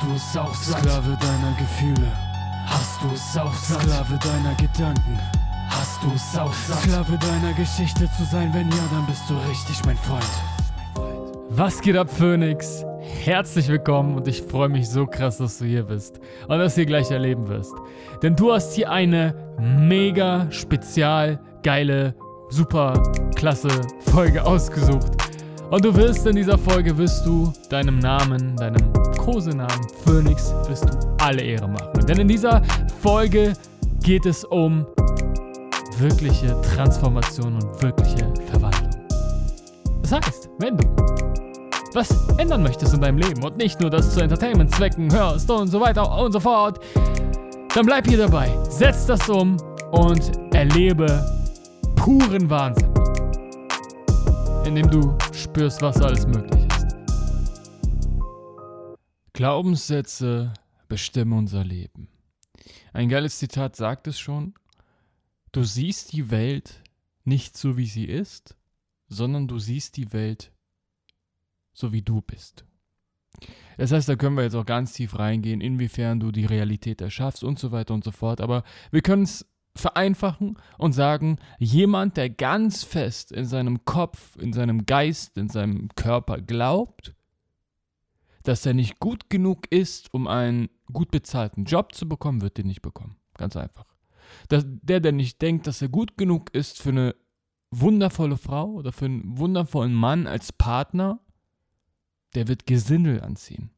Hast du es auch satt? Sklave deiner Gefühle. Hast du es auch satt? Sklave deiner Gedanken. Hast du es auch satt? Sklave deiner Geschichte zu sein, wenn ja, dann bist du richtig mein Freund. Was geht ab, Phoenix? Herzlich willkommen und ich freue mich so krass, dass du hier bist und dass du hier gleich erleben wirst. Denn du hast hier eine mega spezial geile, super klasse Folge ausgesucht. Und du wirst in dieser Folge, wirst du deinem Namen, deinem Kosenamen Phoenix, wirst du alle Ehre machen. Denn in dieser Folge geht es um wirkliche Transformation und wirkliche Verwandlung. Das heißt, wenn du was ändern möchtest in deinem Leben und nicht nur das zu Entertainment-Zwecken hörst und so weiter und so fort, dann bleib hier dabei, setz das um und erlebe puren Wahnsinn, indem du spürst, was alles möglich ist. Glaubenssätze bestimmen unser Leben. Ein geiles Zitat sagt es schon. Du siehst die Welt nicht so, wie sie ist, sondern du siehst die Welt so, wie du bist. Das heißt, da können wir jetzt auch ganz tief reingehen, inwiefern du die Realität erschaffst und so weiter und so fort. Aber wir können es vereinfachen und sagen, jemand, der ganz fest in seinem Kopf, in seinem Geist, in seinem Körper glaubt, dass er nicht gut genug ist, um einen gut bezahlten Job zu bekommen, wird den nicht bekommen. Ganz einfach. Dass der, der nicht denkt, dass er gut genug ist für eine wundervolle Frau oder für einen wundervollen Mann als Partner, der wird Gesindel anziehen.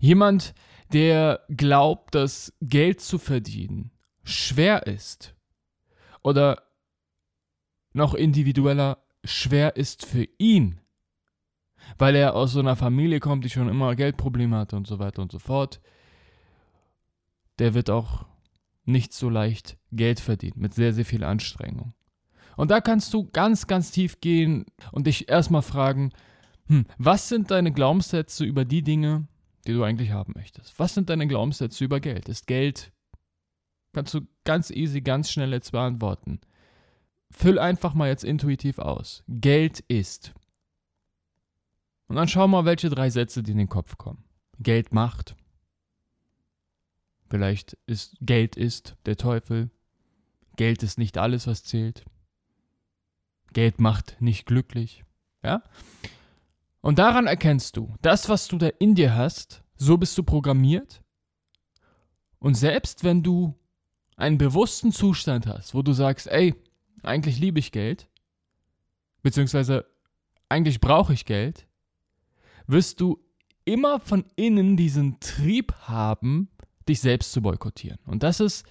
Jemand, der glaubt, dass Geld zu verdienen schwer ist oder noch individueller schwer ist für ihn, weil er aus so einer Familie kommt, die schon immer Geldprobleme hatte und so weiter und so fort, der wird auch nicht so leicht Geld verdienen, mit sehr, sehr viel Anstrengung. Und da kannst du ganz, ganz tief gehen und dich erstmal fragen, hm, was sind deine Glaubenssätze über die Dinge, die du eigentlich haben möchtest? Was sind deine Glaubenssätze über Geld? Ist Geld Kannst du ganz easy, ganz schnell jetzt beantworten. Füll einfach mal jetzt intuitiv aus. Geld ist. Und dann schau mal, welche drei Sätze dir in den Kopf kommen. Geld macht. Vielleicht ist Geld ist der Teufel. Geld ist nicht alles, was zählt. Geld macht nicht glücklich. Ja? Und daran erkennst du, das, was du da in dir hast, so bist du programmiert. Und selbst wenn du einen bewussten Zustand hast, wo du sagst, ey, eigentlich liebe ich Geld, beziehungsweise eigentlich brauche ich Geld, wirst du immer von innen diesen Trieb haben, dich selbst zu boykottieren. Und das ist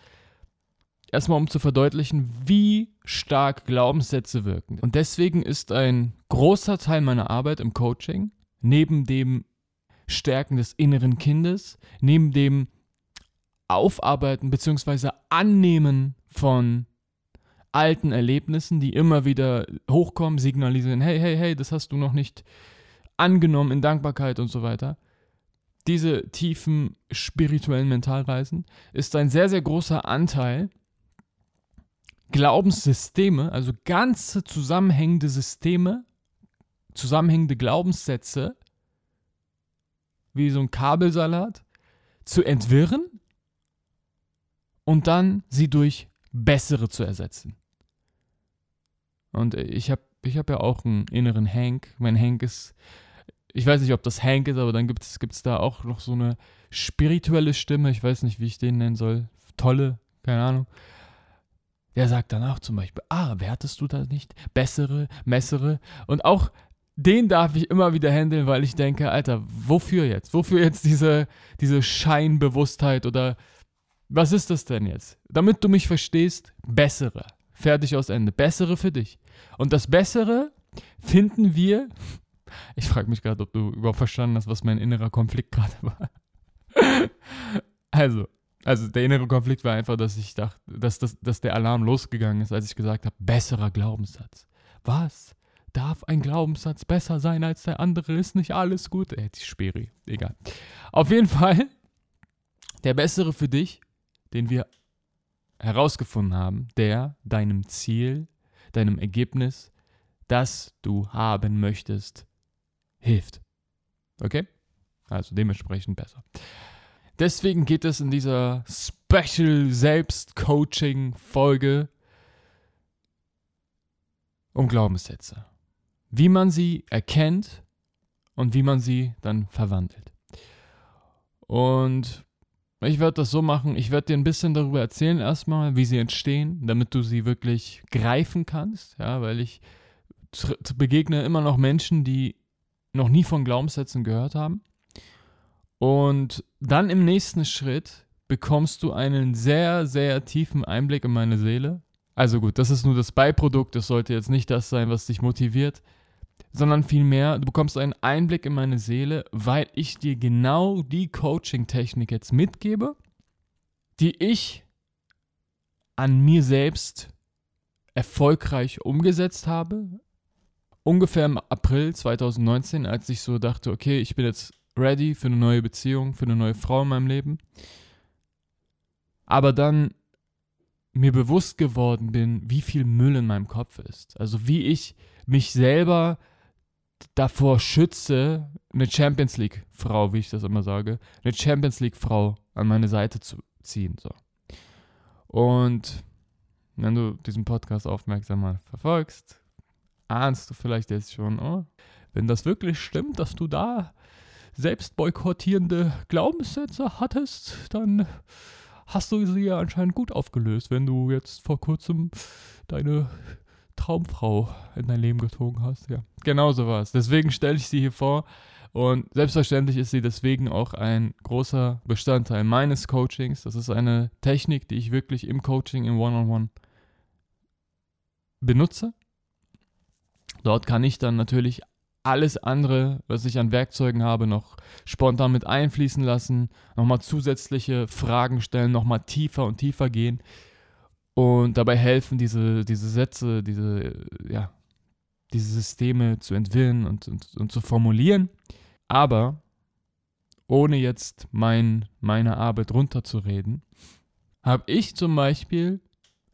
erstmal, um zu verdeutlichen, wie stark Glaubenssätze wirken. Und deswegen ist ein großer Teil meiner Arbeit im Coaching, neben dem Stärken des inneren Kindes, neben dem Aufarbeiten bzw. Annehmen von alten Erlebnissen, die immer wieder hochkommen, signalisieren, hey, hey, hey, das hast du noch nicht angenommen in Dankbarkeit und so weiter. Diese tiefen spirituellen Mentalreisen ist ein sehr, sehr großer Anteil Glaubenssysteme, also ganze zusammenhängende Systeme, zusammenhängende Glaubenssätze, wie so ein Kabelsalat, zu entwirren und dann sie durch bessere zu ersetzen. Und ich habe ich hab ja auch einen inneren Hank. Mein Hank ist, ich weiß nicht, ob das Hank ist, aber dann gibt es da auch noch so eine spirituelle Stimme, ich weiß nicht, wie ich den nennen soll. Tolle, keine Ahnung. Der sagt danach zum Beispiel, ah, wertest du das nicht? Bessere, messere. Und auch den darf ich immer wieder handeln, weil ich denke, Alter, wofür jetzt? Wofür jetzt diese, diese Scheinbewusstheit oder was ist das denn jetzt? Damit du mich verstehst, bessere. Fertig aus Ende. Bessere für dich. Und das Bessere finden wir. Ich frage mich gerade, ob du überhaupt verstanden hast, was mein innerer Konflikt gerade war. also, also der innere Konflikt war einfach, dass ich dachte, dass, dass, dass der Alarm losgegangen ist, als ich gesagt habe, besserer Glaubenssatz. Was? Darf ein Glaubenssatz besser sein als der andere? Ist nicht alles gut? Ey, die Speri. Egal. Auf jeden Fall, der bessere für dich den wir herausgefunden haben, der deinem Ziel, deinem Ergebnis, das du haben möchtest, hilft. Okay? Also dementsprechend besser. Deswegen geht es in dieser Special Selbst-Coaching-Folge um Glaubenssätze. Wie man sie erkennt und wie man sie dann verwandelt. Und ich werde das so machen, ich werde dir ein bisschen darüber erzählen erstmal, wie sie entstehen, damit du sie wirklich greifen kannst, ja, weil ich begegne immer noch Menschen, die noch nie von Glaubenssätzen gehört haben. Und dann im nächsten Schritt bekommst du einen sehr, sehr tiefen Einblick in meine Seele. Also gut, das ist nur das Beiprodukt, das sollte jetzt nicht das sein, was dich motiviert, sondern vielmehr, du bekommst einen Einblick in meine Seele, weil ich dir genau die Coaching-Technik jetzt mitgebe, die ich an mir selbst erfolgreich umgesetzt habe. Ungefähr im April 2019, als ich so dachte, okay, ich bin jetzt ready für eine neue Beziehung, für eine neue Frau in meinem Leben. Aber dann mir bewusst geworden bin, wie viel Müll in meinem Kopf ist. Also wie ich mich selber davor schütze, eine Champions League-Frau, wie ich das immer sage, eine Champions League-Frau an meine Seite zu ziehen. So. Und wenn du diesen Podcast aufmerksam mal verfolgst, ahnst du vielleicht jetzt schon, oh, wenn das wirklich stimmt, dass du da selbst boykottierende Glaubenssätze hattest, dann hast du sie ja anscheinend gut aufgelöst, wenn du jetzt vor kurzem deine Traumfrau in dein Leben gezogen hast. Ja, genau so war es. Deswegen stelle ich sie hier vor. Und selbstverständlich ist sie deswegen auch ein großer Bestandteil meines Coachings. Das ist eine Technik, die ich wirklich im Coaching, im One-on-One -on -One benutze. Dort kann ich dann natürlich alles andere, was ich an Werkzeugen habe, noch spontan mit einfließen lassen, nochmal zusätzliche Fragen stellen, nochmal tiefer und tiefer gehen und dabei helfen, diese, diese Sätze, diese, ja, diese Systeme zu entwickeln und, und, und zu formulieren. Aber ohne jetzt mein, meine Arbeit runterzureden, habe ich zum Beispiel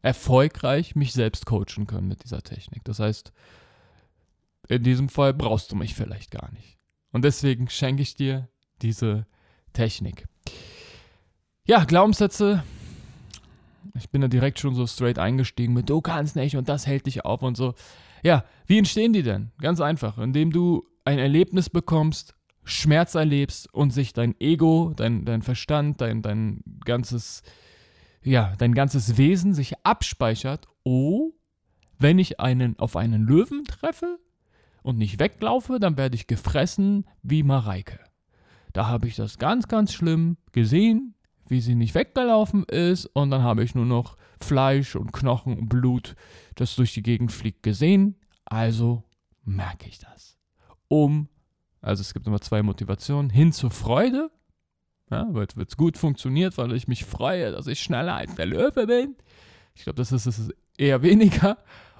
erfolgreich mich selbst coachen können mit dieser Technik. Das heißt, in diesem Fall brauchst du mich vielleicht gar nicht. Und deswegen schenke ich dir diese Technik. Ja, Glaubenssätze. Ich bin da direkt schon so straight eingestiegen mit, du kannst nicht und das hält dich auf und so. Ja, wie entstehen die denn? Ganz einfach, indem du ein Erlebnis bekommst, Schmerz erlebst und sich dein Ego, dein, dein Verstand, dein, dein ganzes, ja, dein ganzes Wesen sich abspeichert. Oh, wenn ich einen auf einen Löwen treffe, und nicht weglaufe, dann werde ich gefressen wie Mareike. Da habe ich das ganz, ganz schlimm gesehen, wie sie nicht weggelaufen ist und dann habe ich nur noch Fleisch und Knochen und Blut, das durch die Gegend fliegt, gesehen. Also merke ich das. Um, also es gibt immer zwei Motivationen, hin zur Freude, ja, weil es gut funktioniert, weil ich mich freue, dass ich schneller als der Löwe bin. Ich glaube, das ist es eher weniger.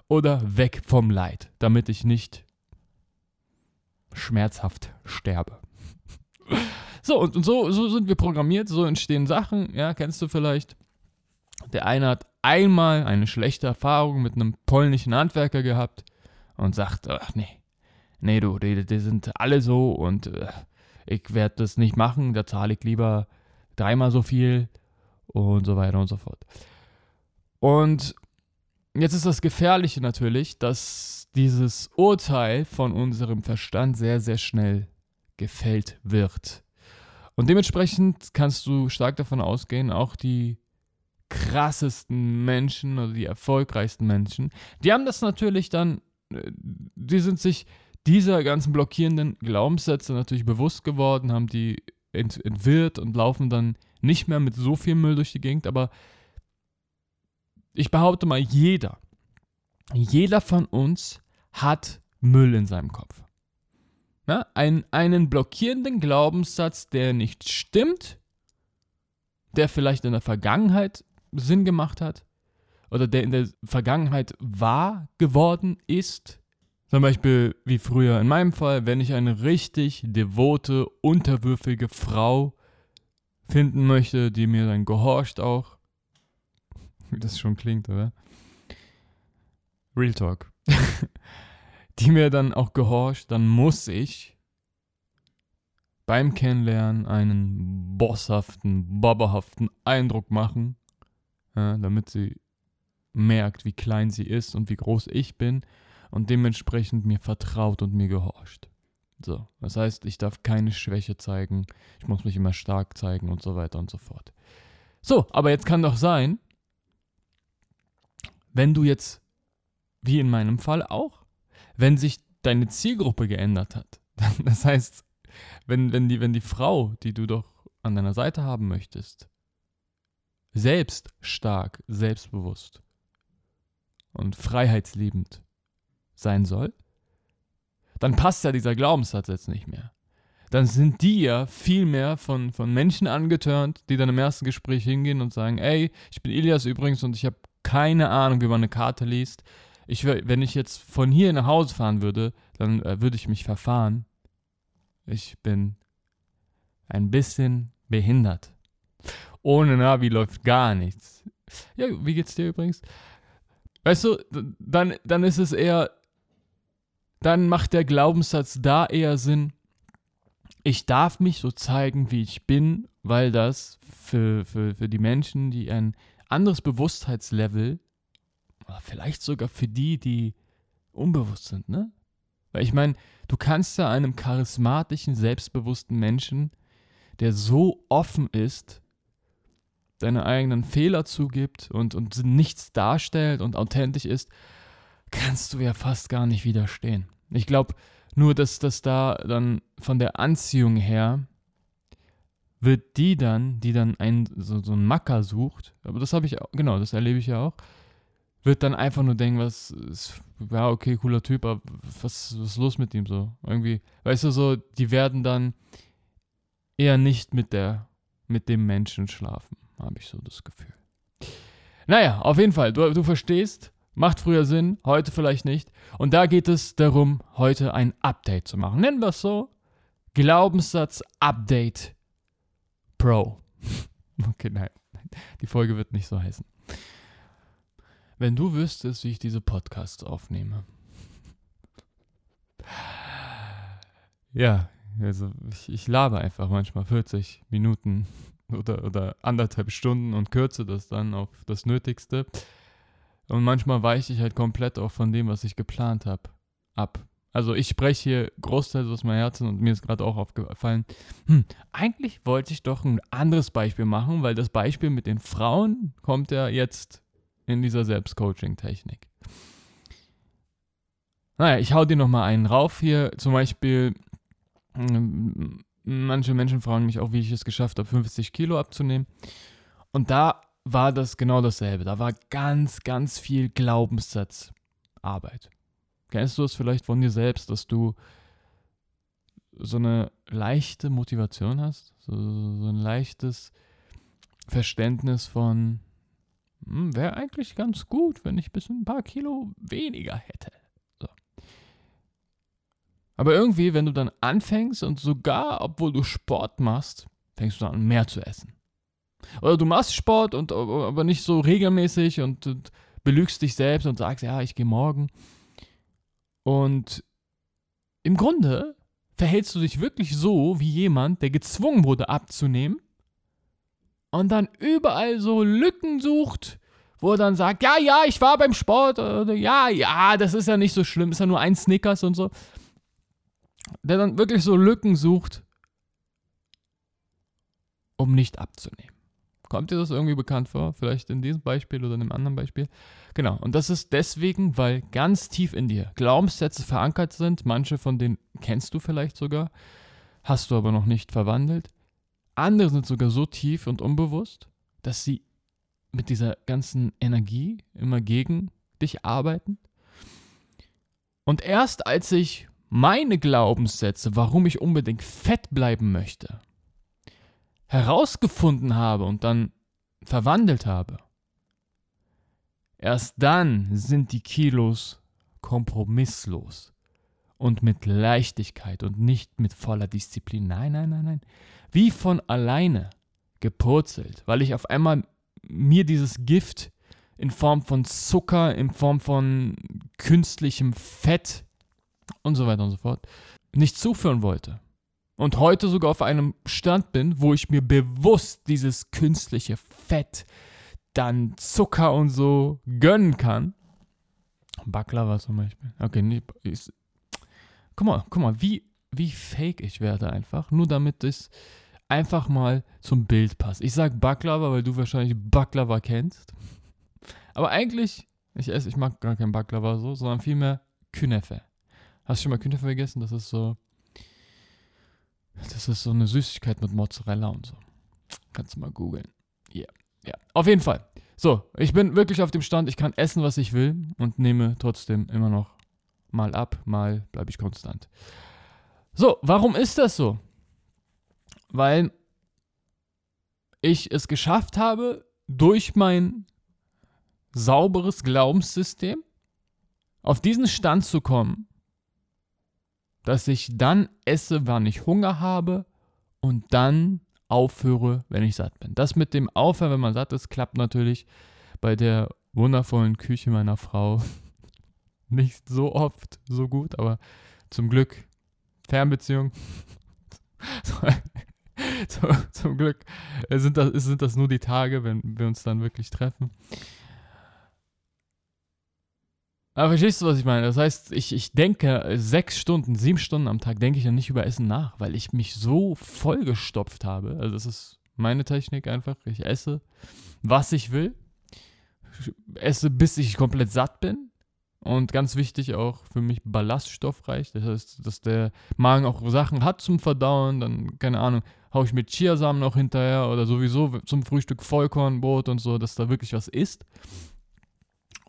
Oder weg vom Leid, damit ich nicht schmerzhaft sterbe. So, und, und so, so sind wir programmiert, so entstehen Sachen, ja, kennst du vielleicht. Der eine hat einmal eine schlechte Erfahrung mit einem polnischen Handwerker gehabt und sagt, ach nee, nee du, die, die sind alle so und äh, ich werde das nicht machen, da zahle ich lieber dreimal so viel und so weiter und so fort. Und jetzt ist das Gefährliche natürlich, dass dieses Urteil von unserem Verstand sehr, sehr schnell gefällt wird. Und dementsprechend kannst du stark davon ausgehen, auch die krassesten Menschen oder die erfolgreichsten Menschen, die haben das natürlich dann, äh, die sind sich dieser ganzen blockierenden Glaubenssätze natürlich bewusst geworden, haben die ent entwirrt und laufen dann nicht mehr mit so viel Müll durch die Gegend, aber ich behaupte mal, jeder, jeder von uns hat Müll in seinem Kopf. Ja, ein, einen blockierenden Glaubenssatz, der nicht stimmt, der vielleicht in der Vergangenheit Sinn gemacht hat oder der in der Vergangenheit wahr geworden ist. Zum Beispiel wie früher in meinem Fall, wenn ich eine richtig devote, unterwürfige Frau finden möchte, die mir dann gehorcht auch. Wie das schon klingt, oder? Real Talk. die mir dann auch gehorcht, dann muss ich beim Kennenlernen einen bosshaften, bobberhaften Eindruck machen, ja, damit sie merkt, wie klein sie ist und wie groß ich bin und dementsprechend mir vertraut und mir gehorcht. So, das heißt, ich darf keine Schwäche zeigen, ich muss mich immer stark zeigen und so weiter und so fort. So, aber jetzt kann doch sein, wenn du jetzt, wie in meinem Fall auch, wenn sich deine Zielgruppe geändert hat, das heißt, wenn, wenn, die, wenn die Frau, die du doch an deiner Seite haben möchtest, selbst stark, selbstbewusst und freiheitsliebend sein soll, dann passt ja dieser Glaubenssatz jetzt nicht mehr. Dann sind die ja viel mehr von, von Menschen angetörnt, die dann im ersten Gespräch hingehen und sagen, ey, ich bin Ilias übrigens und ich habe keine Ahnung, wie man eine Karte liest. Ich, wenn ich jetzt von hier nach Hause fahren würde, dann äh, würde ich mich verfahren. Ich bin ein bisschen behindert. Ohne Navi läuft gar nichts. Ja, wie geht's dir übrigens? Weißt du, dann, dann ist es eher, dann macht der Glaubenssatz da eher Sinn, ich darf mich so zeigen, wie ich bin, weil das für, für, für die Menschen, die ein anderes Bewusstheitslevel, vielleicht sogar für die, die unbewusst sind, ne? Weil ich meine, du kannst ja einem charismatischen, selbstbewussten Menschen, der so offen ist, seine eigenen Fehler zugibt und, und nichts darstellt und authentisch ist, kannst du ja fast gar nicht widerstehen. Ich glaube nur, dass das da dann von der Anziehung her wird die dann, die dann ein, so, so einen Macker sucht, aber das habe ich auch, genau, das erlebe ich ja auch, wird dann einfach nur denken, was ist, ja, okay, cooler Typ, aber was, was ist los mit ihm so? Irgendwie, weißt du, so, die werden dann eher nicht mit der, mit dem Menschen schlafen habe ich so das Gefühl. Naja, auf jeden Fall, du, du verstehst, macht früher Sinn, heute vielleicht nicht. Und da geht es darum, heute ein Update zu machen. Nennen wir es so. Glaubenssatz Update Pro. okay, nein, die Folge wird nicht so heißen. Wenn du wüsstest, wie ich diese Podcasts aufnehme. Ja, also ich, ich labe einfach manchmal 40 Minuten oder, oder anderthalb Stunden und kürze das dann auf das Nötigste. Und manchmal weiche ich halt komplett auch von dem, was ich geplant habe, ab. Also ich spreche hier großteils aus meinem Herzen und mir ist gerade auch aufgefallen, hm, eigentlich wollte ich doch ein anderes Beispiel machen, weil das Beispiel mit den Frauen kommt ja jetzt in dieser Selbstcoaching-Technik. Naja, ich hau dir nochmal einen rauf hier. Zum Beispiel, hm, Manche Menschen fragen mich auch, wie ich es geschafft habe, 50 Kilo abzunehmen. Und da war das genau dasselbe. Da war ganz, ganz viel Glaubenssatzarbeit. Kennst du es vielleicht von dir selbst, dass du so eine leichte Motivation hast? So, so ein leichtes Verständnis von, hm, wäre eigentlich ganz gut, wenn ich bis ein paar Kilo weniger hätte. Aber irgendwie, wenn du dann anfängst und sogar, obwohl du Sport machst, fängst du an, mehr zu essen. Oder du machst Sport und aber nicht so regelmäßig und, und belügst dich selbst und sagst, ja, ich gehe morgen. Und im Grunde verhältst du dich wirklich so wie jemand, der gezwungen wurde abzunehmen und dann überall so Lücken sucht, wo er dann sagt, ja, ja, ich war beim Sport, oder ja, ja, das ist ja nicht so schlimm, ist ja nur ein Snickers und so der dann wirklich so Lücken sucht, um nicht abzunehmen. Kommt dir das irgendwie bekannt vor? Vielleicht in diesem Beispiel oder in einem anderen Beispiel? Genau. Und das ist deswegen, weil ganz tief in dir Glaubenssätze verankert sind. Manche von denen kennst du vielleicht sogar, hast du aber noch nicht verwandelt. Andere sind sogar so tief und unbewusst, dass sie mit dieser ganzen Energie immer gegen dich arbeiten. Und erst als ich meine Glaubenssätze, warum ich unbedingt fett bleiben möchte, herausgefunden habe und dann verwandelt habe, erst dann sind die Kilos kompromisslos und mit Leichtigkeit und nicht mit voller Disziplin. Nein, nein, nein, nein. Wie von alleine gepurzelt, weil ich auf einmal mir dieses Gift in Form von Zucker, in Form von künstlichem Fett und so weiter und so fort, nicht zuführen wollte. Und heute sogar auf einem Stand bin, wo ich mir bewusst dieses künstliche Fett, dann Zucker und so gönnen kann. Baklava zum Beispiel. Okay, nee, ist, guck mal, guck mal, wie, wie fake ich werde einfach, nur damit es einfach mal zum Bild passt. Ich sag Baklava, weil du wahrscheinlich Baklava kennst. Aber eigentlich, ich esse, ich mag gar kein Baklava so, sondern vielmehr Künefe. Hast du schon mal Künefe gegessen? Das ist so, das ist so eine Süßigkeit mit Mozzarella und so. Kannst du mal googeln. Yeah. Ja, auf jeden Fall. So, ich bin wirklich auf dem Stand, ich kann essen, was ich will und nehme trotzdem immer noch mal ab, mal bleibe ich konstant. So, warum ist das so? Weil ich es geschafft habe, durch mein sauberes Glaubenssystem auf diesen Stand zu kommen, dass ich dann esse, wann ich Hunger habe und dann aufhöre, wenn ich satt bin. Das mit dem Aufhören, wenn man satt ist, klappt natürlich bei der wundervollen Küche meiner Frau nicht so oft so gut, aber zum Glück Fernbeziehung. zum Glück sind das, sind das nur die Tage, wenn wir uns dann wirklich treffen. Aber verstehst du, was ich meine? Das heißt, ich, ich denke sechs Stunden, sieben Stunden am Tag denke ich ja nicht über Essen nach, weil ich mich so vollgestopft habe. Also das ist meine Technik einfach. Ich esse, was ich will. esse, bis ich komplett satt bin. Und ganz wichtig auch für mich ballaststoffreich. Das heißt, dass der Magen auch Sachen hat zum Verdauen. Dann, keine Ahnung, haue ich mit Chiasamen noch hinterher oder sowieso zum Frühstück Vollkornbrot und so, dass da wirklich was ist.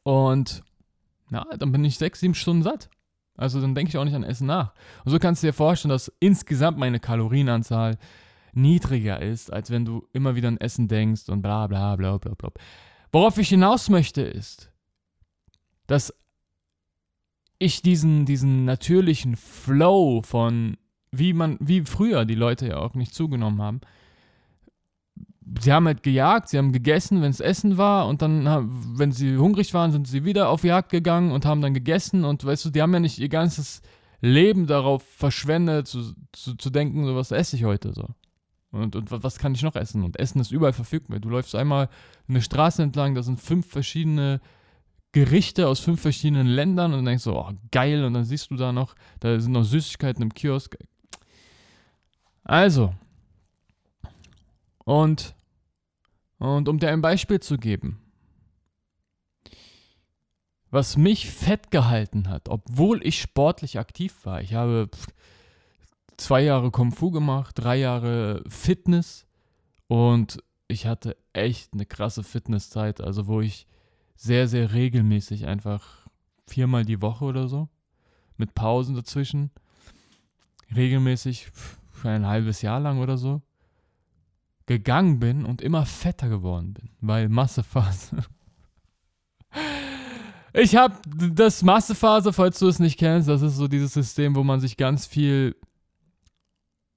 Und na, dann bin ich sechs, sieben Stunden satt. Also dann denke ich auch nicht an Essen nach. Und so kannst du dir vorstellen, dass insgesamt meine Kalorienanzahl niedriger ist, als wenn du immer wieder an Essen denkst und bla bla bla bla bla. Worauf ich hinaus möchte ist, dass ich diesen, diesen natürlichen Flow von, wie man, wie früher die Leute ja auch nicht zugenommen haben, sie haben halt gejagt, sie haben gegessen, wenn es Essen war und dann, wenn sie hungrig waren, sind sie wieder auf Jagd gegangen und haben dann gegessen und weißt du, die haben ja nicht ihr ganzes Leben darauf verschwendet, zu, zu, zu denken, so was esse ich heute so. Und, und was kann ich noch essen? Und Essen ist überall verfügbar. Du läufst einmal eine Straße entlang, da sind fünf verschiedene Gerichte aus fünf verschiedenen Ländern und denkst so, oh, geil, und dann siehst du da noch, da sind noch Süßigkeiten im Kiosk. Also, und, und um dir ein Beispiel zu geben, was mich fett gehalten hat, obwohl ich sportlich aktiv war. Ich habe zwei Jahre Kung Fu gemacht, drei Jahre Fitness und ich hatte echt eine krasse Fitnesszeit, also wo ich sehr, sehr regelmäßig einfach viermal die Woche oder so, mit Pausen dazwischen, regelmäßig für ein halbes Jahr lang oder so, gegangen bin und immer fetter geworden bin, weil Massephase. Ich habe das Massephase, falls du es nicht kennst, das ist so dieses System, wo man sich ganz viel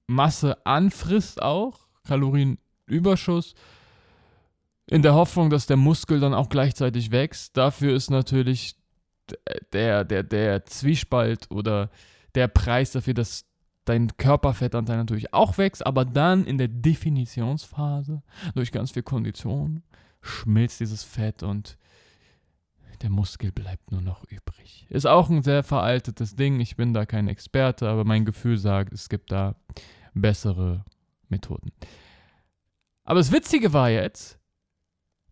Masse anfrisst auch, Kalorienüberschuss, in der Hoffnung, dass der Muskel dann auch gleichzeitig wächst. Dafür ist natürlich der, der, der Zwiespalt oder der Preis dafür, dass dein Körperfettanteil natürlich auch wächst, aber dann in der Definitionsphase durch ganz viel Kondition schmilzt dieses Fett und der Muskel bleibt nur noch übrig. Ist auch ein sehr veraltetes Ding. Ich bin da kein Experte, aber mein Gefühl sagt, es gibt da bessere Methoden. Aber das Witzige war jetzt,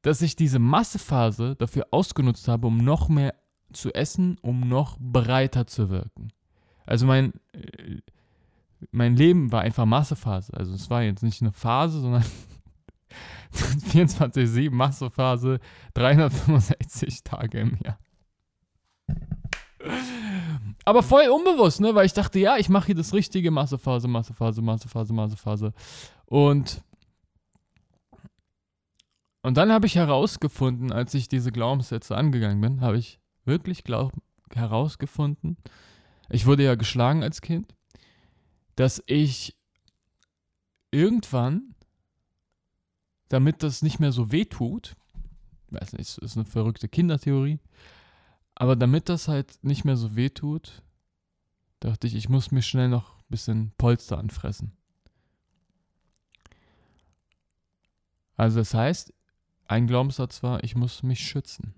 dass ich diese Massephase dafür ausgenutzt habe, um noch mehr zu essen, um noch breiter zu wirken. Also mein äh, mein Leben war einfach Massephase. Also es war jetzt nicht eine Phase, sondern 24-7 Massephase, 365 Tage im Jahr. Aber voll unbewusst, ne? Weil ich dachte, ja, ich mache hier das richtige Massephase, Massephase, Massephase, Massephase. Und, und dann habe ich herausgefunden, als ich diese Glaubenssätze angegangen bin, habe ich wirklich glaub, herausgefunden, ich wurde ja geschlagen als Kind dass ich irgendwann, damit das nicht mehr so weh tut, weiß nicht, ist eine verrückte Kindertheorie, aber damit das halt nicht mehr so weh tut, dachte ich, ich muss mir schnell noch ein bisschen Polster anfressen. Also das heißt, ein Glaubenssatz war, ich muss mich schützen.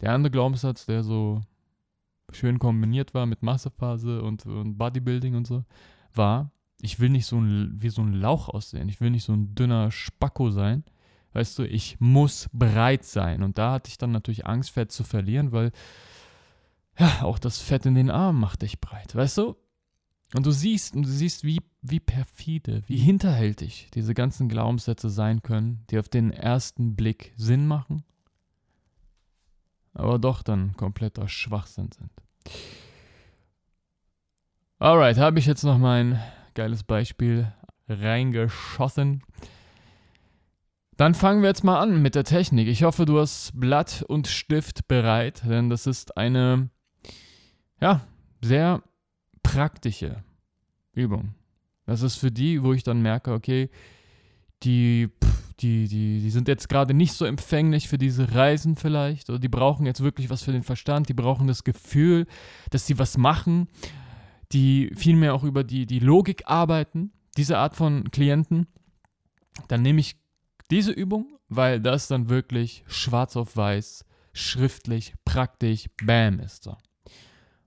Der andere Glaubenssatz, der so schön kombiniert war mit Massephase und, und Bodybuilding und so, war, ich will nicht so ein, wie so ein Lauch aussehen. Ich will nicht so ein dünner Spacko sein. Weißt du, ich muss bereit sein. Und da hatte ich dann natürlich Angst, Fett zu verlieren, weil ja, auch das Fett in den Armen macht dich breit. Weißt du? Und du siehst, und du siehst, wie, wie perfide, wie hinterhältig diese ganzen Glaubenssätze sein können, die auf den ersten Blick Sinn machen, aber doch dann kompletter Schwachsinn sind. Alright, habe ich jetzt noch mein geiles Beispiel reingeschossen. Dann fangen wir jetzt mal an mit der Technik. Ich hoffe, du hast Blatt und Stift bereit, denn das ist eine, ja, sehr praktische Übung. Das ist für die, wo ich dann merke, okay, die, die, die, die sind jetzt gerade nicht so empfänglich für diese Reisen vielleicht, oder die brauchen jetzt wirklich was für den Verstand, die brauchen das Gefühl, dass sie was machen, die vielmehr auch über die, die Logik arbeiten, diese Art von Klienten, dann nehme ich diese Übung, weil das dann wirklich schwarz auf weiß, schriftlich, praktisch, bam ist so.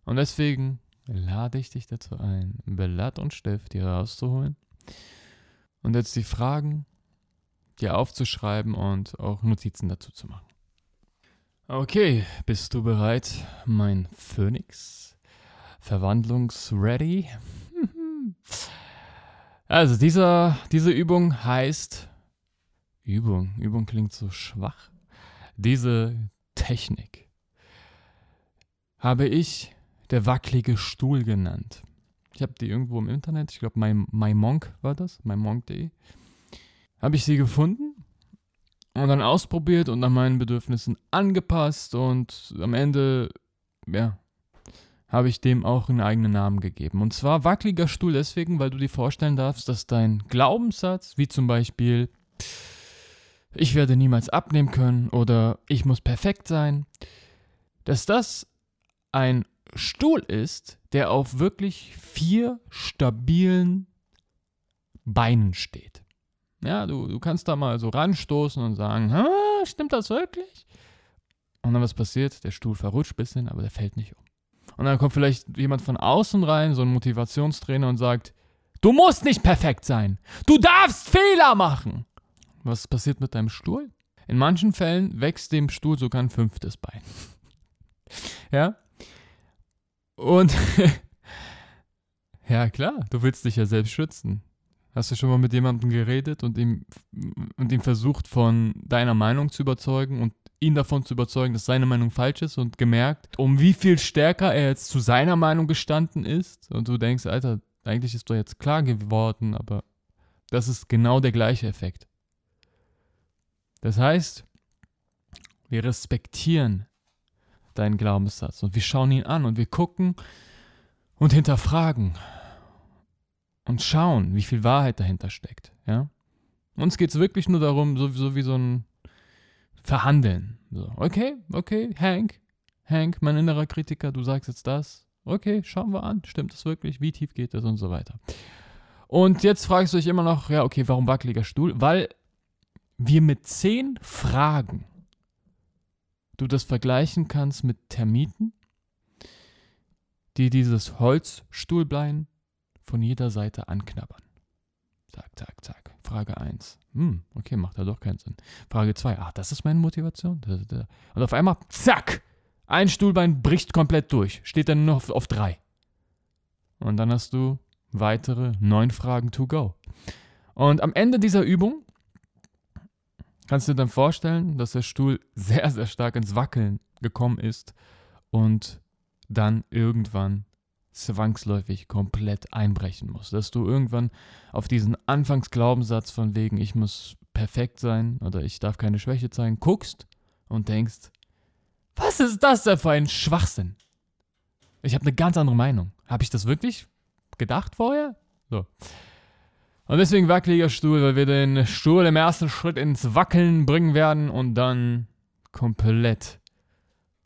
Und deswegen lade ich dich dazu ein, Blatt und Stift hier rauszuholen und jetzt die Fragen dir aufzuschreiben und auch Notizen dazu zu machen. Okay, bist du bereit, mein Phönix? Verwandlungsready? also, dieser, diese Übung heißt Übung. Übung klingt so schwach. Diese Technik habe ich der wackelige Stuhl genannt. Ich habe die irgendwo im Internet, ich glaube, mein, MyMonk war das, mymonk.de. Habe ich sie gefunden und dann ausprobiert und nach meinen Bedürfnissen angepasst und am Ende, ja, habe ich dem auch einen eigenen Namen gegeben. Und zwar wackeliger Stuhl deswegen, weil du dir vorstellen darfst, dass dein Glaubenssatz, wie zum Beispiel, ich werde niemals abnehmen können oder ich muss perfekt sein, dass das ein Stuhl ist, der auf wirklich vier stabilen Beinen steht. Ja, du, du kannst da mal so ranstoßen und sagen, stimmt das wirklich? Und dann was passiert? Der Stuhl verrutscht ein bisschen, aber der fällt nicht um. Und dann kommt vielleicht jemand von außen rein, so ein Motivationstrainer und sagt, du musst nicht perfekt sein. Du darfst Fehler machen. Was passiert mit deinem Stuhl? In manchen Fällen wächst dem Stuhl sogar ein fünftes Bein. ja? Und ja, klar, du willst dich ja selbst schützen. Hast du schon mal mit jemandem geredet und ihm, und ihm versucht, von deiner Meinung zu überzeugen und ihn davon zu überzeugen, dass seine Meinung falsch ist und gemerkt, um wie viel stärker er jetzt zu seiner Meinung gestanden ist? Und du denkst, Alter, eigentlich ist doch jetzt klar geworden, aber das ist genau der gleiche Effekt. Das heißt, wir respektieren deinen Glaubenssatz. Und wir schauen ihn an und wir gucken und hinterfragen und schauen, wie viel Wahrheit dahinter steckt. Ja? Uns geht es wirklich nur darum, so, so, wie so ein Verhandeln. So, okay, okay, Hank, Hank, mein innerer Kritiker, du sagst jetzt das. Okay, schauen wir an, stimmt das wirklich? Wie tief geht das und so weiter. Und jetzt fragst du dich immer noch, ja, okay, warum wackeliger Stuhl? Weil wir mit zehn Fragen du das vergleichen kannst mit Termiten, die dieses Holzstuhlbein von jeder Seite anknabbern. Zack, zack, zack. Frage 1. Hm, okay, macht ja doch keinen Sinn. Frage 2. Ach, das ist meine Motivation. Und auf einmal, zack, ein Stuhlbein bricht komplett durch. Steht dann nur noch auf 3. Und dann hast du weitere neun Fragen to go. Und am Ende dieser Übung Kannst du dir dann vorstellen, dass der Stuhl sehr, sehr stark ins Wackeln gekommen ist und dann irgendwann zwangsläufig komplett einbrechen muss. Dass du irgendwann auf diesen Anfangsglaubenssatz von wegen, ich muss perfekt sein oder ich darf keine Schwäche zeigen, guckst und denkst, was ist das denn für ein Schwachsinn? Ich habe eine ganz andere Meinung. Habe ich das wirklich gedacht vorher? So. Und deswegen wackeliger Stuhl, weil wir den Stuhl im ersten Schritt ins Wackeln bringen werden und dann komplett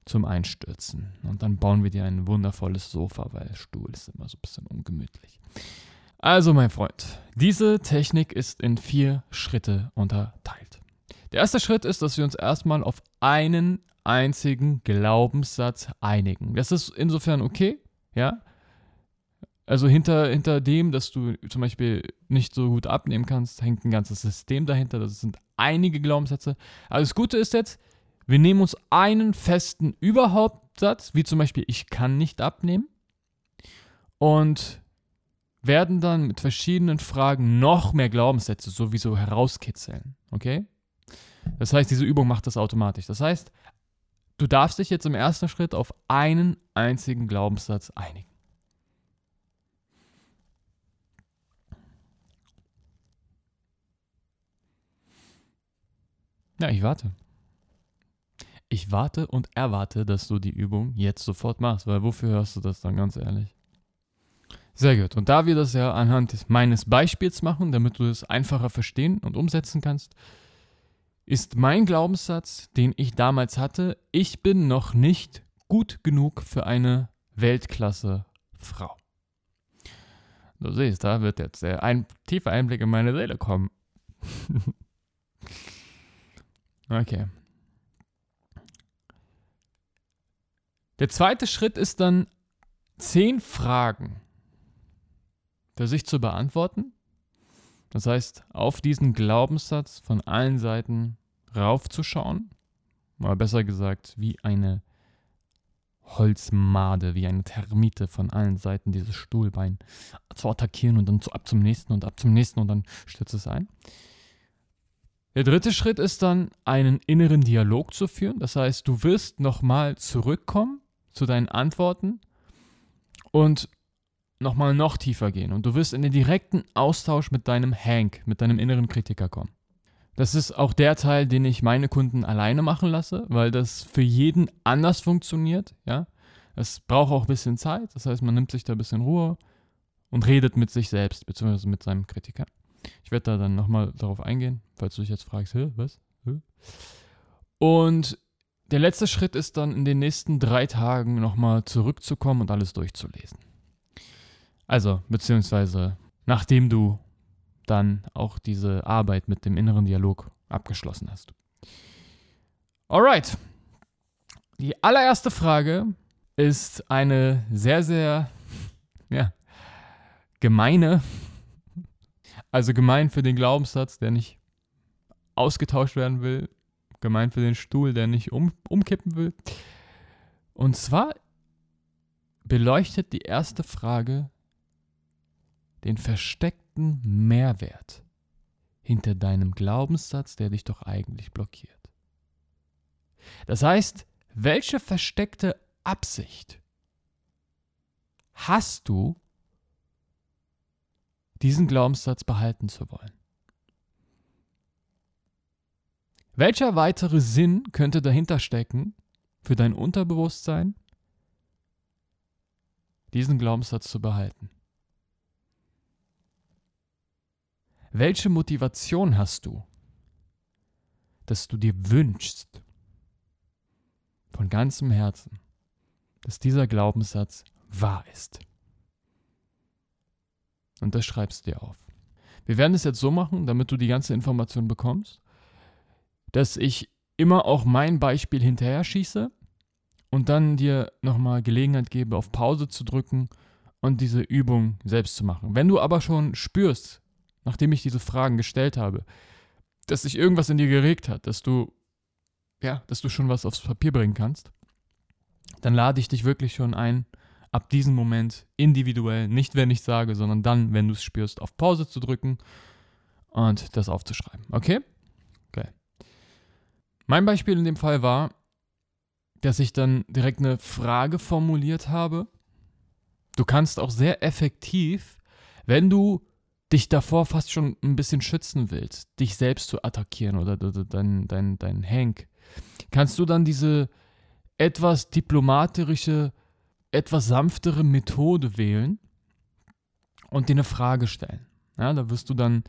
zum Einstürzen. Und dann bauen wir dir ein wundervolles Sofa, weil Stuhl ist immer so ein bisschen ungemütlich. Also, mein Freund, diese Technik ist in vier Schritte unterteilt. Der erste Schritt ist, dass wir uns erstmal auf einen einzigen Glaubenssatz einigen. Das ist insofern okay, ja. Also hinter, hinter dem, dass du zum Beispiel nicht so gut abnehmen kannst, hängt ein ganzes System dahinter. Das sind einige Glaubenssätze. Aber das Gute ist jetzt, wir nehmen uns einen festen Überhauptsatz, wie zum Beispiel ich kann nicht abnehmen, und werden dann mit verschiedenen Fragen noch mehr Glaubenssätze sowieso herauskitzeln. Okay? Das heißt, diese Übung macht das automatisch. Das heißt, du darfst dich jetzt im ersten Schritt auf einen einzigen Glaubenssatz einigen. Ja, ich warte. Ich warte und erwarte, dass du die Übung jetzt sofort machst, weil wofür hörst du das dann ganz ehrlich? Sehr gut. Und da wir das ja anhand meines Beispiels machen, damit du es einfacher verstehen und umsetzen kannst, ist mein Glaubenssatz, den ich damals hatte, ich bin noch nicht gut genug für eine Weltklasse-Frau. Du siehst, da wird jetzt ein tiefer Einblick in meine Seele kommen. okay. Der zweite Schritt ist dann zehn Fragen für sich zu beantworten. Das heißt, auf diesen Glaubenssatz von allen Seiten raufzuschauen, oder besser gesagt, wie eine Holzmade, wie eine Termite von allen Seiten dieses Stuhlbein zu attackieren und dann zu, ab zum nächsten und ab zum nächsten und dann stürzt es ein. Der dritte Schritt ist dann, einen inneren Dialog zu führen. Das heißt, du wirst nochmal zurückkommen zu deinen Antworten und nochmal noch tiefer gehen und du wirst in den direkten Austausch mit deinem Hank, mit deinem inneren Kritiker kommen. Das ist auch der Teil, den ich meine Kunden alleine machen lasse, weil das für jeden anders funktioniert, ja. Es braucht auch ein bisschen Zeit, das heißt, man nimmt sich da ein bisschen Ruhe und redet mit sich selbst, beziehungsweise mit seinem Kritiker. Ich werde da dann nochmal darauf eingehen, falls du dich jetzt fragst, was? Hä? Und der letzte Schritt ist dann in den nächsten drei Tagen nochmal zurückzukommen und alles durchzulesen. Also, beziehungsweise nachdem du dann auch diese Arbeit mit dem inneren Dialog abgeschlossen hast. Alright. Die allererste Frage ist eine sehr, sehr ja, gemeine, also gemein für den Glaubenssatz, der nicht ausgetauscht werden will, gemein für den Stuhl, der nicht um, umkippen will. Und zwar beleuchtet die erste Frage den versteckten Mehrwert hinter deinem Glaubenssatz, der dich doch eigentlich blockiert. Das heißt, welche versteckte Absicht hast du, diesen Glaubenssatz behalten zu wollen? Welcher weitere Sinn könnte dahinter stecken für dein Unterbewusstsein, diesen Glaubenssatz zu behalten? Welche Motivation hast du, dass du dir wünschst, von ganzem Herzen, dass dieser Glaubenssatz wahr ist? Und das schreibst du dir auf. Wir werden es jetzt so machen, damit du die ganze Information bekommst, dass ich immer auch mein Beispiel hinterher schieße und dann dir nochmal Gelegenheit gebe, auf Pause zu drücken und diese Übung selbst zu machen. Wenn du aber schon spürst, nachdem ich diese Fragen gestellt habe, dass sich irgendwas in dir geregt hat, dass du, ja, dass du schon was aufs Papier bringen kannst, dann lade ich dich wirklich schon ein, ab diesem Moment individuell, nicht wenn ich sage, sondern dann, wenn du es spürst, auf Pause zu drücken und das aufzuschreiben. Okay? Okay. Mein Beispiel in dem Fall war, dass ich dann direkt eine Frage formuliert habe. Du kannst auch sehr effektiv, wenn du dich davor fast schon ein bisschen schützen willst, dich selbst zu attackieren oder dein, dein, dein Hank, kannst du dann diese etwas diplomatische, etwas sanftere Methode wählen und dir eine Frage stellen. Ja, da wirst du dann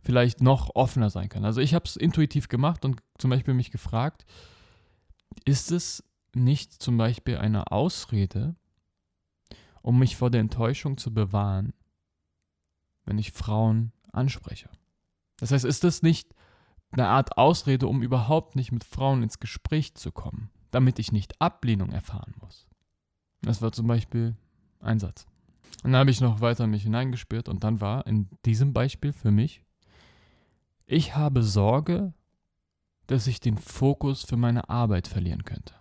vielleicht noch offener sein können. Also ich habe es intuitiv gemacht und zum Beispiel mich gefragt, ist es nicht zum Beispiel eine Ausrede, um mich vor der Enttäuschung zu bewahren, wenn ich Frauen anspreche. Das heißt, ist das nicht eine Art Ausrede, um überhaupt nicht mit Frauen ins Gespräch zu kommen, damit ich nicht Ablehnung erfahren muss? Das war zum Beispiel ein Satz. Und dann habe ich noch weiter in mich hineingespürt und dann war in diesem Beispiel für mich, ich habe Sorge, dass ich den Fokus für meine Arbeit verlieren könnte.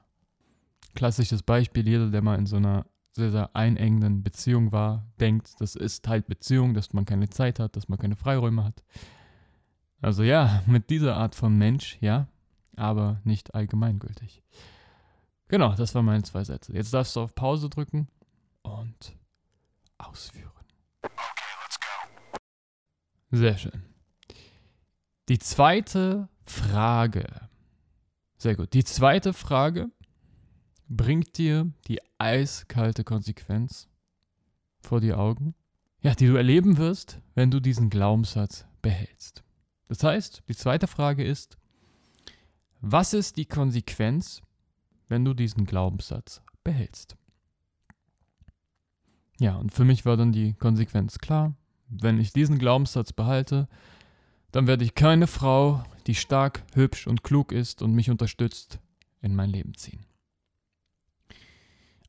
Klassisches Beispiel, jeder, der mal in so einer sehr, sehr einengenden Beziehung war, denkt, das ist halt Beziehung, dass man keine Zeit hat, dass man keine Freiräume hat. Also ja, mit dieser Art von Mensch, ja, aber nicht allgemeingültig. Genau, das waren meine zwei Sätze. Jetzt darfst du auf Pause drücken und ausführen. Okay, let's go. Sehr schön. Die zweite Frage. Sehr gut. Die zweite Frage bringt dir die eiskalte Konsequenz vor die Augen, ja, die du erleben wirst, wenn du diesen Glaubenssatz behältst. Das heißt, die zweite Frage ist, was ist die Konsequenz, wenn du diesen Glaubenssatz behältst? Ja, und für mich war dann die Konsequenz klar. Wenn ich diesen Glaubenssatz behalte, dann werde ich keine Frau, die stark, hübsch und klug ist und mich unterstützt, in mein Leben ziehen.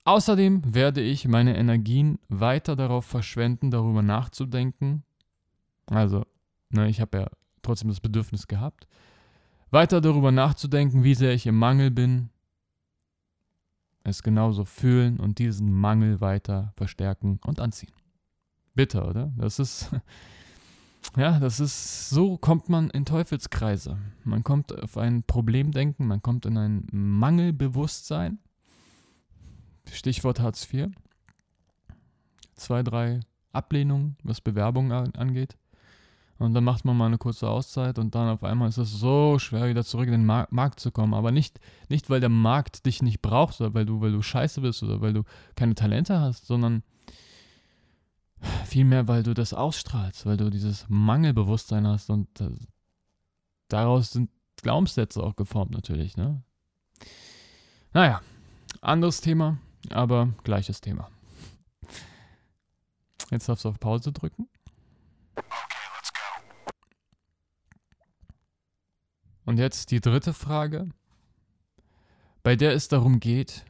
Außerdem werde ich meine Energien weiter darauf verschwenden, darüber nachzudenken. Also, ne, ich habe ja trotzdem das Bedürfnis gehabt, weiter darüber nachzudenken, wie sehr ich im Mangel bin, es genauso fühlen und diesen Mangel weiter verstärken und anziehen. Bitter, oder? Das ist, ja, das ist, so kommt man in Teufelskreise. Man kommt auf ein Problemdenken, man kommt in ein Mangelbewusstsein Stichwort Hartz IV. Zwei, drei Ablehnungen, was Bewerbungen angeht. Und dann macht man mal eine kurze Auszeit und dann auf einmal ist es so schwer, wieder zurück in den Mar Markt zu kommen. Aber nicht, nicht, weil der Markt dich nicht braucht oder weil du, weil du scheiße bist oder weil du keine Talente hast, sondern vielmehr, weil du das ausstrahlst, weil du dieses Mangelbewusstsein hast und äh, daraus sind Glaubenssätze auch geformt natürlich. Ne? Naja, anderes Thema aber gleiches Thema. Jetzt darfst du auf Pause drücken. Und jetzt die dritte Frage, bei der es darum geht,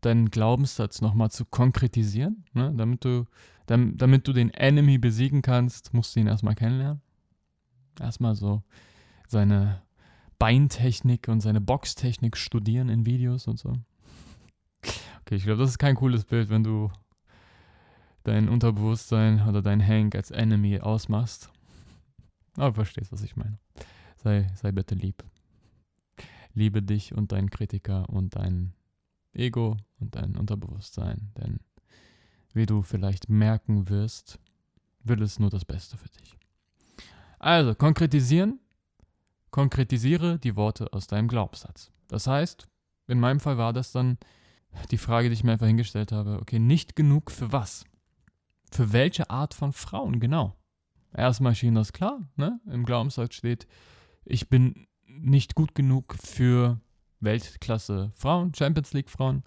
deinen Glaubenssatz nochmal zu konkretisieren. Ne? Damit, du, damit, du den Enemy besiegen kannst, musst du ihn erstmal kennenlernen. Erstmal so seine Beintechnik und seine Boxtechnik studieren in Videos und so. Okay, ich glaube, das ist kein cooles Bild, wenn du dein Unterbewusstsein oder dein Hank als Enemy ausmachst. Aber verstehst, was ich meine. Sei, sei bitte lieb. Liebe dich und deinen Kritiker und dein Ego und dein Unterbewusstsein, denn wie du vielleicht merken wirst, will es nur das Beste für dich. Also, konkretisieren. Konkretisiere die Worte aus deinem Glaubenssatz. Das heißt, in meinem Fall war das dann, die Frage, die ich mir einfach hingestellt habe, okay, nicht genug für was? Für welche Art von Frauen, genau? Erstmal schien das klar, ne? Im Glaubenssatz steht, ich bin nicht gut genug für Weltklasse Frauen, Champions League Frauen.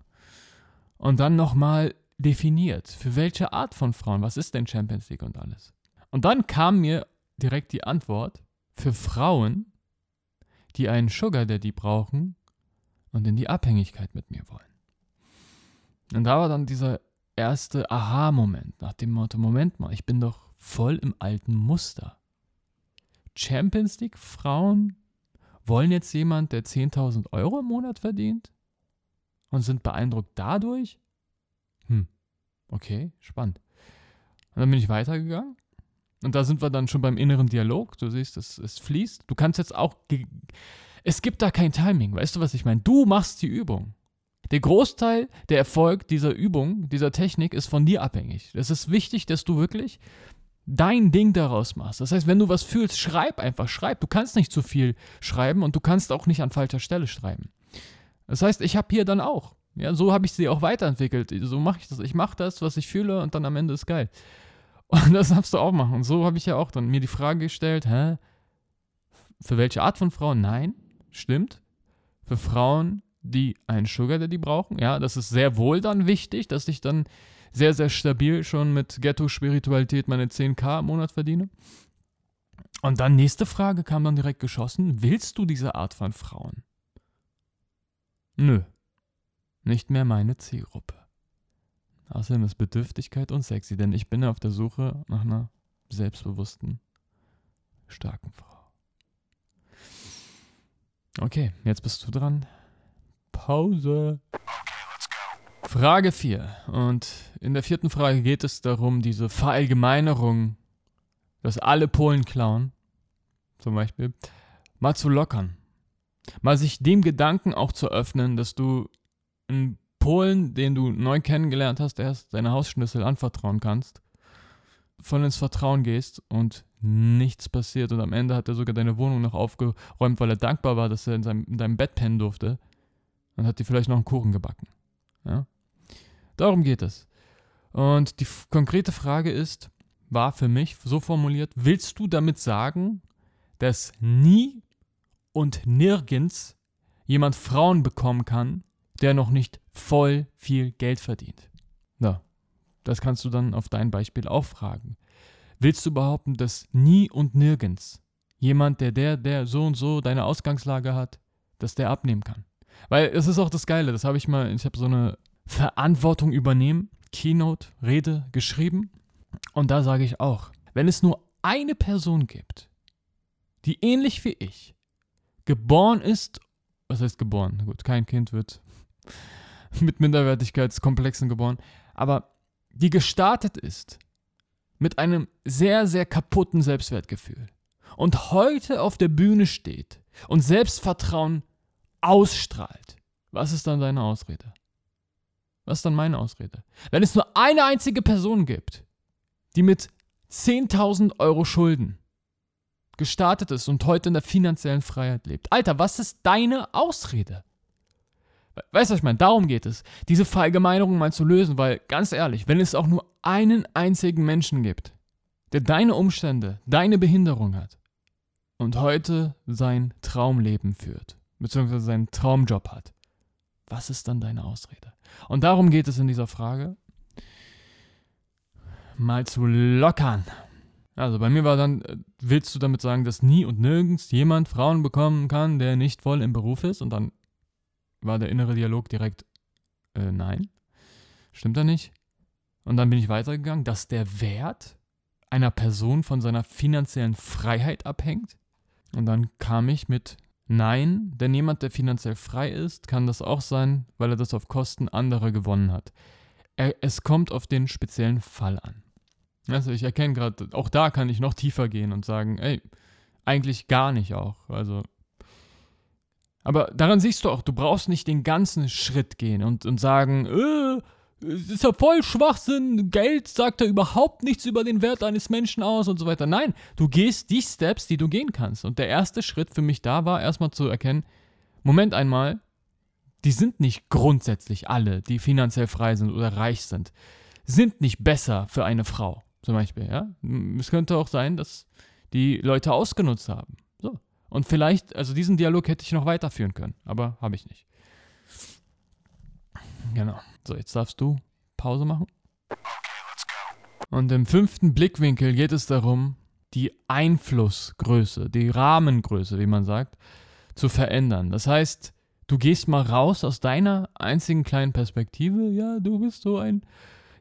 Und dann nochmal definiert, für welche Art von Frauen, was ist denn Champions League und alles. Und dann kam mir direkt die Antwort, für Frauen, die einen Sugar Daddy brauchen und in die Abhängigkeit mit mir wollen. Und da war dann dieser erste Aha-Moment nach dem Motto, Moment mal, ich bin doch voll im alten Muster. Champions League Frauen wollen jetzt jemand, der 10.000 Euro im Monat verdient und sind beeindruckt dadurch? Okay, spannend. Und dann bin ich weitergegangen und da sind wir dann schon beim inneren Dialog. Du siehst, es, es fließt. Du kannst jetzt auch. Es gibt da kein Timing. Weißt du, was ich meine? Du machst die Übung. Der Großteil der Erfolg dieser Übung, dieser Technik ist von dir abhängig. Es ist wichtig, dass du wirklich dein Ding daraus machst. Das heißt, wenn du was fühlst, schreib einfach, schreib. Du kannst nicht zu viel schreiben und du kannst auch nicht an falscher Stelle schreiben. Das heißt, ich habe hier dann auch, ja, so habe ich sie auch weiterentwickelt. So mache ich das. Ich mache das, was ich fühle und dann am Ende ist geil. Und das darfst du auch machen. Und so habe ich ja auch dann mir die Frage gestellt, hä? Für welche Art von Frauen? Nein, stimmt. Für Frauen, die einen Sugar Daddy brauchen. Ja, das ist sehr wohl dann wichtig, dass ich dann sehr, sehr stabil schon mit Ghetto-Spiritualität meine 10k im Monat verdiene. Und dann nächste Frage kam dann direkt geschossen. Willst du diese Art von Frauen? Nö. Nicht mehr meine Zielgruppe. Außerdem ist Bedürftigkeit unsexy, denn ich bin auf der Suche nach einer selbstbewussten, starken Frau. Okay, jetzt bist du dran. Pause. Frage 4. Und in der vierten Frage geht es darum, diese Verallgemeinerung, dass alle Polen klauen, zum Beispiel, mal zu lockern. Mal sich dem Gedanken auch zu öffnen, dass du einen Polen, den du neu kennengelernt hast, erst deine Hausschlüssel anvertrauen kannst, voll ins Vertrauen gehst und nichts passiert. Und am Ende hat er sogar deine Wohnung noch aufgeräumt, weil er dankbar war, dass er in, seinem, in deinem Bett pennen durfte. Dann hat dir vielleicht noch einen Kuchen gebacken. Ja? Darum geht es. Und die konkrete Frage ist, war für mich so formuliert, willst du damit sagen, dass nie und nirgends jemand Frauen bekommen kann, der noch nicht voll viel Geld verdient? Na, das kannst du dann auf dein Beispiel auch fragen. Willst du behaupten, dass nie und nirgends jemand, der der, der so und so deine Ausgangslage hat, dass der abnehmen kann? Weil es ist auch das Geile, das habe ich mal, ich habe so eine Verantwortung übernehmen, Keynote, Rede geschrieben. Und da sage ich auch, wenn es nur eine Person gibt, die ähnlich wie ich geboren ist, was heißt geboren? Gut, kein Kind wird mit Minderwertigkeitskomplexen geboren, aber die gestartet ist mit einem sehr, sehr kaputten Selbstwertgefühl und heute auf der Bühne steht und Selbstvertrauen ausstrahlt, was ist dann deine Ausrede? Was ist dann meine Ausrede? Wenn es nur eine einzige Person gibt, die mit 10.000 Euro Schulden gestartet ist und heute in der finanziellen Freiheit lebt. Alter, was ist deine Ausrede? Weißt du, was ich meine? Darum geht es, diese Verallgemeinerung mal zu lösen, weil ganz ehrlich, wenn es auch nur einen einzigen Menschen gibt, der deine Umstände, deine Behinderung hat und heute sein Traumleben führt, beziehungsweise seinen Traumjob hat, was ist dann deine Ausrede? Und darum geht es in dieser Frage. Mal zu lockern. Also bei mir war dann, äh, willst du damit sagen, dass nie und nirgends jemand Frauen bekommen kann, der nicht voll im Beruf ist? Und dann war der innere Dialog direkt, äh, nein, stimmt da nicht. Und dann bin ich weitergegangen, dass der Wert einer Person von seiner finanziellen Freiheit abhängt. Und dann kam ich mit Nein, denn jemand, der finanziell frei ist, kann das auch sein, weil er das auf Kosten anderer gewonnen hat. Er, es kommt auf den speziellen Fall an. Also ich erkenne gerade, auch da kann ich noch tiefer gehen und sagen, ey, eigentlich gar nicht auch. Also. Aber daran siehst du auch, du brauchst nicht den ganzen Schritt gehen und, und sagen, äh, es ist ja voll Schwachsinn, Geld sagt ja überhaupt nichts über den Wert eines Menschen aus und so weiter. Nein, du gehst die Steps, die du gehen kannst. Und der erste Schritt für mich da war, erstmal zu erkennen, Moment einmal, die sind nicht grundsätzlich alle, die finanziell frei sind oder reich sind, sind nicht besser für eine Frau, zum Beispiel. Ja? Es könnte auch sein, dass die Leute ausgenutzt haben. Und vielleicht, also diesen Dialog hätte ich noch weiterführen können, aber habe ich nicht. Genau. So, jetzt darfst du Pause machen. Und im fünften Blickwinkel geht es darum, die Einflussgröße, die Rahmengröße, wie man sagt, zu verändern. Das heißt, du gehst mal raus aus deiner einzigen kleinen Perspektive. Ja, du bist so ein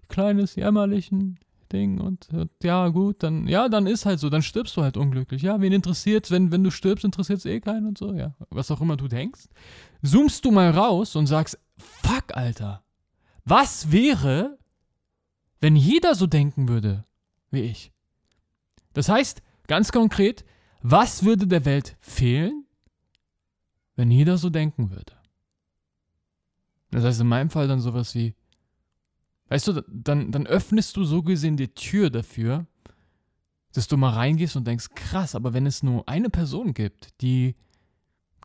kleines, jämmerlichen Ding und, und ja, gut, dann, ja, dann ist halt so, dann stirbst du halt unglücklich. Ja, wen interessiert wenn, wenn du stirbst, interessiert es eh keinen und so, ja, was auch immer du denkst. Zoomst du mal raus und sagst, fuck, Alter, was wäre, wenn jeder so denken würde wie ich? Das heißt, ganz konkret, was würde der Welt fehlen, wenn jeder so denken würde? Das heißt in meinem Fall dann sowas wie, weißt du, dann, dann öffnest du so gesehen die Tür dafür, dass du mal reingehst und denkst, krass, aber wenn es nur eine Person gibt, die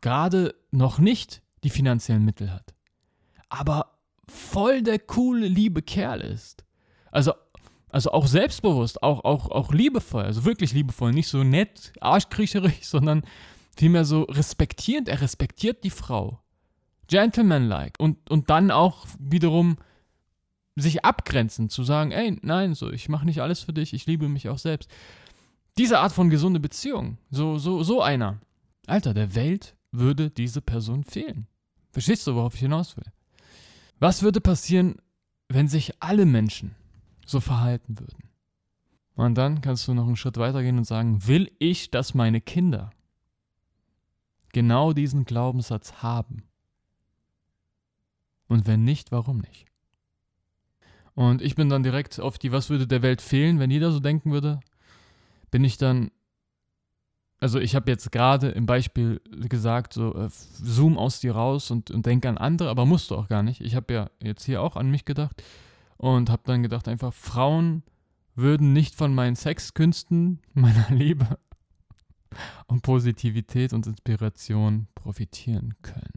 gerade noch nicht die finanziellen Mittel hat, aber voll der coole, liebe Kerl ist. Also, also auch selbstbewusst, auch, auch, auch liebevoll, also wirklich liebevoll, nicht so nett, arschkriecherig, sondern vielmehr so respektierend. Er respektiert die Frau. Gentlemanlike. Und, und dann auch wiederum sich abgrenzen, zu sagen, ey, nein, so, ich mache nicht alles für dich, ich liebe mich auch selbst. Diese Art von gesunde Beziehung, so, so, so einer. Alter, der Welt würde diese Person fehlen. Verstehst du, worauf ich hinaus will? Was würde passieren, wenn sich alle Menschen so verhalten würden? Und dann kannst du noch einen Schritt weitergehen und sagen, will ich, dass meine Kinder genau diesen Glaubenssatz haben? Und wenn nicht, warum nicht? Und ich bin dann direkt auf die, was würde der Welt fehlen, wenn jeder so denken würde, bin ich dann, also ich habe jetzt gerade im Beispiel gesagt, so äh, zoom aus dir raus und, und denk an andere, aber musst du auch gar nicht. Ich habe ja jetzt hier auch an mich gedacht und habe dann gedacht, einfach Frauen würden nicht von meinen Sexkünsten, meiner Liebe und Positivität und Inspiration profitieren können.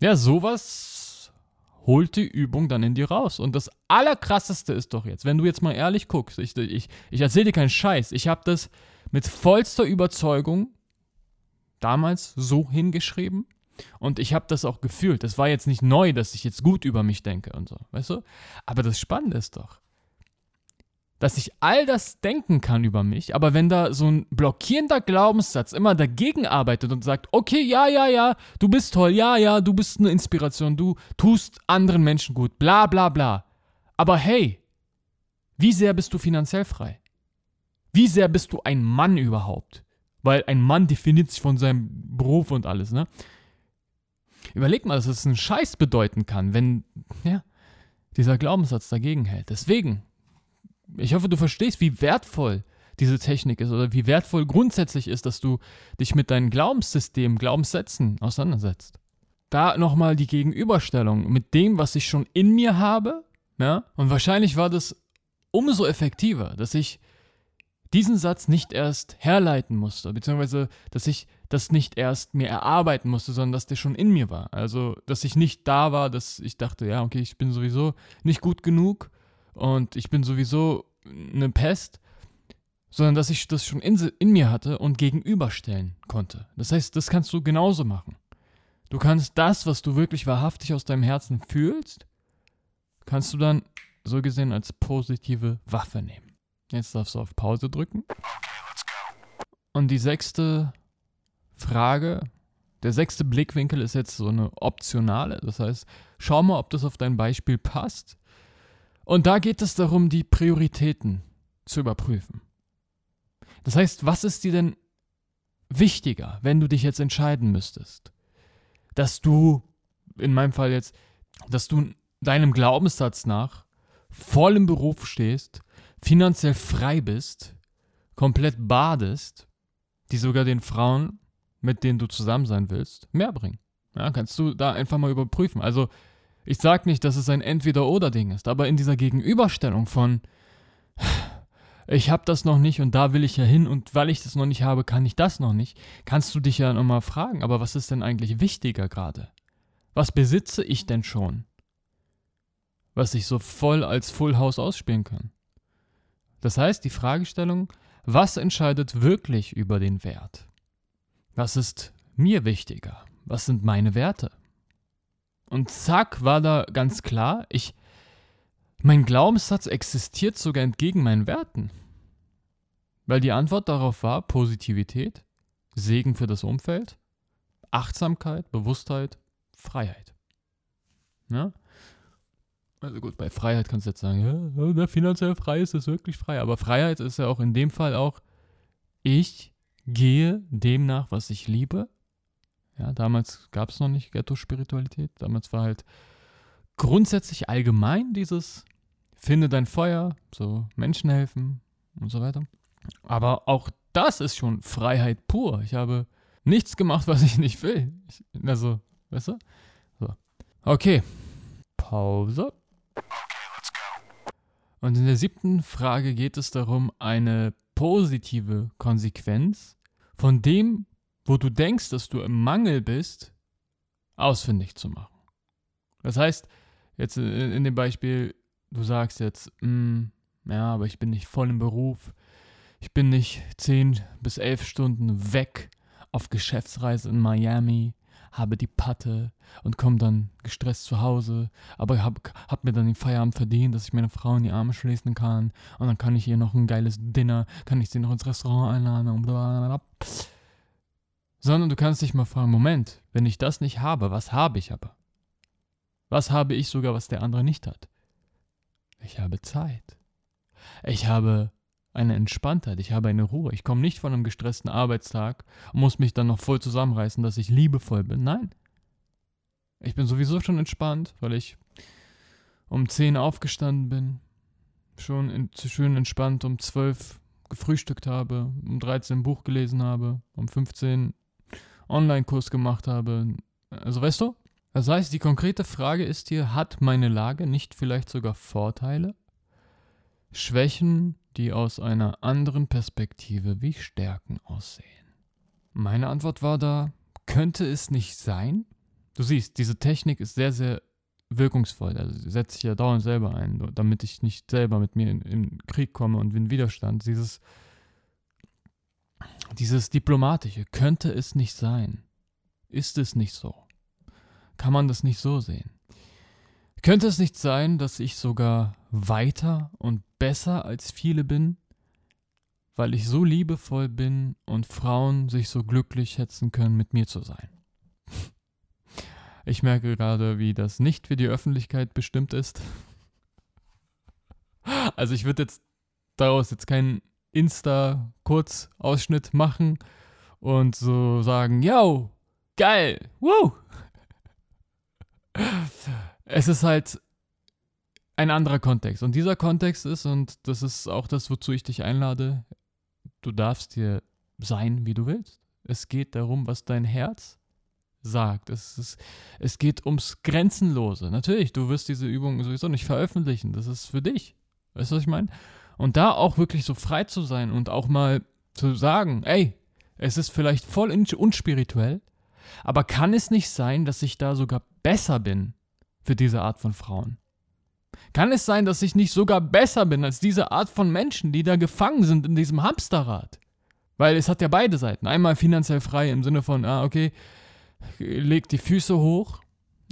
Ja, sowas holt die Übung dann in dir raus. Und das Allerkrasseste ist doch jetzt, wenn du jetzt mal ehrlich guckst, ich, ich, ich erzähle dir keinen Scheiß, ich habe das mit vollster Überzeugung damals so hingeschrieben und ich habe das auch gefühlt. Das war jetzt nicht neu, dass ich jetzt gut über mich denke und so, weißt du? Aber das Spannende ist doch, dass ich all das denken kann über mich, aber wenn da so ein blockierender Glaubenssatz immer dagegen arbeitet und sagt, okay, ja, ja, ja, du bist toll, ja, ja, du bist eine Inspiration, du tust anderen Menschen gut, bla, bla, bla. Aber hey, wie sehr bist du finanziell frei? Wie sehr bist du ein Mann überhaupt? Weil ein Mann definiert sich von seinem Beruf und alles, ne? Überleg mal, dass es einen Scheiß bedeuten kann, wenn, ja, dieser Glaubenssatz dagegen hält. Deswegen, ich hoffe, du verstehst, wie wertvoll diese Technik ist oder wie wertvoll grundsätzlich ist, dass du dich mit deinem Glaubenssystem, Glaubenssätzen auseinandersetzt. Da nochmal die Gegenüberstellung mit dem, was ich schon in mir habe, ja, und wahrscheinlich war das umso effektiver, dass ich diesen Satz nicht erst herleiten musste, beziehungsweise dass ich das nicht erst mir erarbeiten musste, sondern dass der schon in mir war. Also, dass ich nicht da war, dass ich dachte, ja, okay, ich bin sowieso nicht gut genug und ich bin sowieso eine Pest, sondern dass ich das schon in, in mir hatte und gegenüberstellen konnte. Das heißt, das kannst du genauso machen. Du kannst das, was du wirklich wahrhaftig aus deinem Herzen fühlst, kannst du dann so gesehen als positive Waffe nehmen. Jetzt darfst du auf Pause drücken. Und die sechste Frage, der sechste Blickwinkel ist jetzt so eine optionale. Das heißt, schau mal, ob das auf dein Beispiel passt. Und da geht es darum, die Prioritäten zu überprüfen. Das heißt, was ist dir denn wichtiger, wenn du dich jetzt entscheiden müsstest? Dass du, in meinem Fall jetzt, dass du deinem Glaubenssatz nach voll im Beruf stehst, finanziell frei bist, komplett badest, die sogar den Frauen, mit denen du zusammen sein willst, mehr bringen. Ja, kannst du da einfach mal überprüfen. Also ich sage nicht, dass es ein Entweder-Oder-Ding ist, aber in dieser Gegenüberstellung von ich habe das noch nicht und da will ich ja hin und weil ich das noch nicht habe, kann ich das noch nicht, kannst du dich ja nochmal fragen, aber was ist denn eigentlich wichtiger gerade? Was besitze ich denn schon? Was ich so voll als Full House ausspielen kann. Das heißt, die Fragestellung, was entscheidet wirklich über den Wert? Was ist mir wichtiger? Was sind meine Werte? Und zack, war da ganz klar, ich, mein Glaubenssatz existiert sogar entgegen meinen Werten. Weil die Antwort darauf war Positivität, Segen für das Umfeld, Achtsamkeit, Bewusstheit, Freiheit. Ja? Also gut, bei Freiheit kannst du jetzt sagen, ja, finanziell frei ist, ist wirklich frei. Aber Freiheit ist ja auch in dem Fall auch, ich gehe dem nach, was ich liebe ja, damals gab es noch nicht Ghetto-Spiritualität. Damals war halt grundsätzlich allgemein dieses Finde dein Feuer, so Menschen helfen und so weiter. Aber auch das ist schon Freiheit pur. Ich habe nichts gemacht, was ich nicht will. Ich, also, weißt du? So. Okay. Pause. Und in der siebten Frage geht es darum, eine positive Konsequenz von dem, wo du denkst, dass du im Mangel bist, ausfindig zu machen. Das heißt, jetzt in dem Beispiel, du sagst jetzt, mm, ja, aber ich bin nicht voll im Beruf, Ich bin nicht 10 bis 11 Stunden weg auf Geschäftsreise in Miami, habe die Patte und komme dann gestresst zu Hause, aber habe hab mir dann den Feierabend verdient, dass ich meine Frau in die Arme schließen kann und dann kann ich ihr noch ein geiles Dinner, kann ich sie noch ins Restaurant einladen und bla Sondern du kannst dich mal fragen, Moment, wenn ich das nicht habe, was habe ich aber? Was habe ich sogar, was der andere nicht hat? Ich habe Zeit. Ich habe eine Entspanntheit, ich habe eine Ruhe. Ich komme nicht von einem gestressten Arbeitstag und muss mich dann noch voll zusammenreißen, dass ich liebevoll bin. Nein. Ich bin sowieso schon entspannt, weil ich um 10 aufgestanden bin, schon in, schön entspannt um 12 gefrühstückt habe, um 13 ein Buch gelesen habe, um 15 Online-Kurs gemacht habe. Also weißt du? Das heißt, die konkrete Frage ist hier, hat meine Lage nicht vielleicht sogar Vorteile? Schwächen, die aus einer anderen Perspektive wie Stärken aussehen. Meine Antwort war da, könnte es nicht sein? Du siehst, diese Technik ist sehr, sehr wirkungsvoll. Also sie setzt sich ja dauernd selber ein, damit ich nicht selber mit mir in, in Krieg komme und in Widerstand. Dieses, dieses Diplomatische, könnte es nicht sein? Ist es nicht so? Kann man das nicht so sehen? Könnte es nicht sein, dass ich sogar weiter und besser als viele bin, weil ich so liebevoll bin und Frauen sich so glücklich schätzen können, mit mir zu sein? Ich merke gerade, wie das nicht für die Öffentlichkeit bestimmt ist. Also ich würde jetzt daraus jetzt keinen Insta-Kurzausschnitt machen und so sagen, yo, geil, woo, es ist halt ein anderer Kontext. Und dieser Kontext ist, und das ist auch das, wozu ich dich einlade, du darfst dir sein, wie du willst. Es geht darum, was dein Herz sagt. Es, ist, es geht ums Grenzenlose. Natürlich, du wirst diese Übung sowieso nicht veröffentlichen. Das ist für dich. Weißt du, was ich meine? Und da auch wirklich so frei zu sein und auch mal zu sagen, ey, es ist vielleicht voll unspirituell, aber kann es nicht sein, dass ich da sogar besser bin für diese Art von Frauen? Kann es sein, dass ich nicht sogar besser bin als diese Art von Menschen, die da gefangen sind in diesem Hamsterrad? Weil es hat ja beide Seiten. Einmal finanziell frei im Sinne von, ah, okay, leg die Füße hoch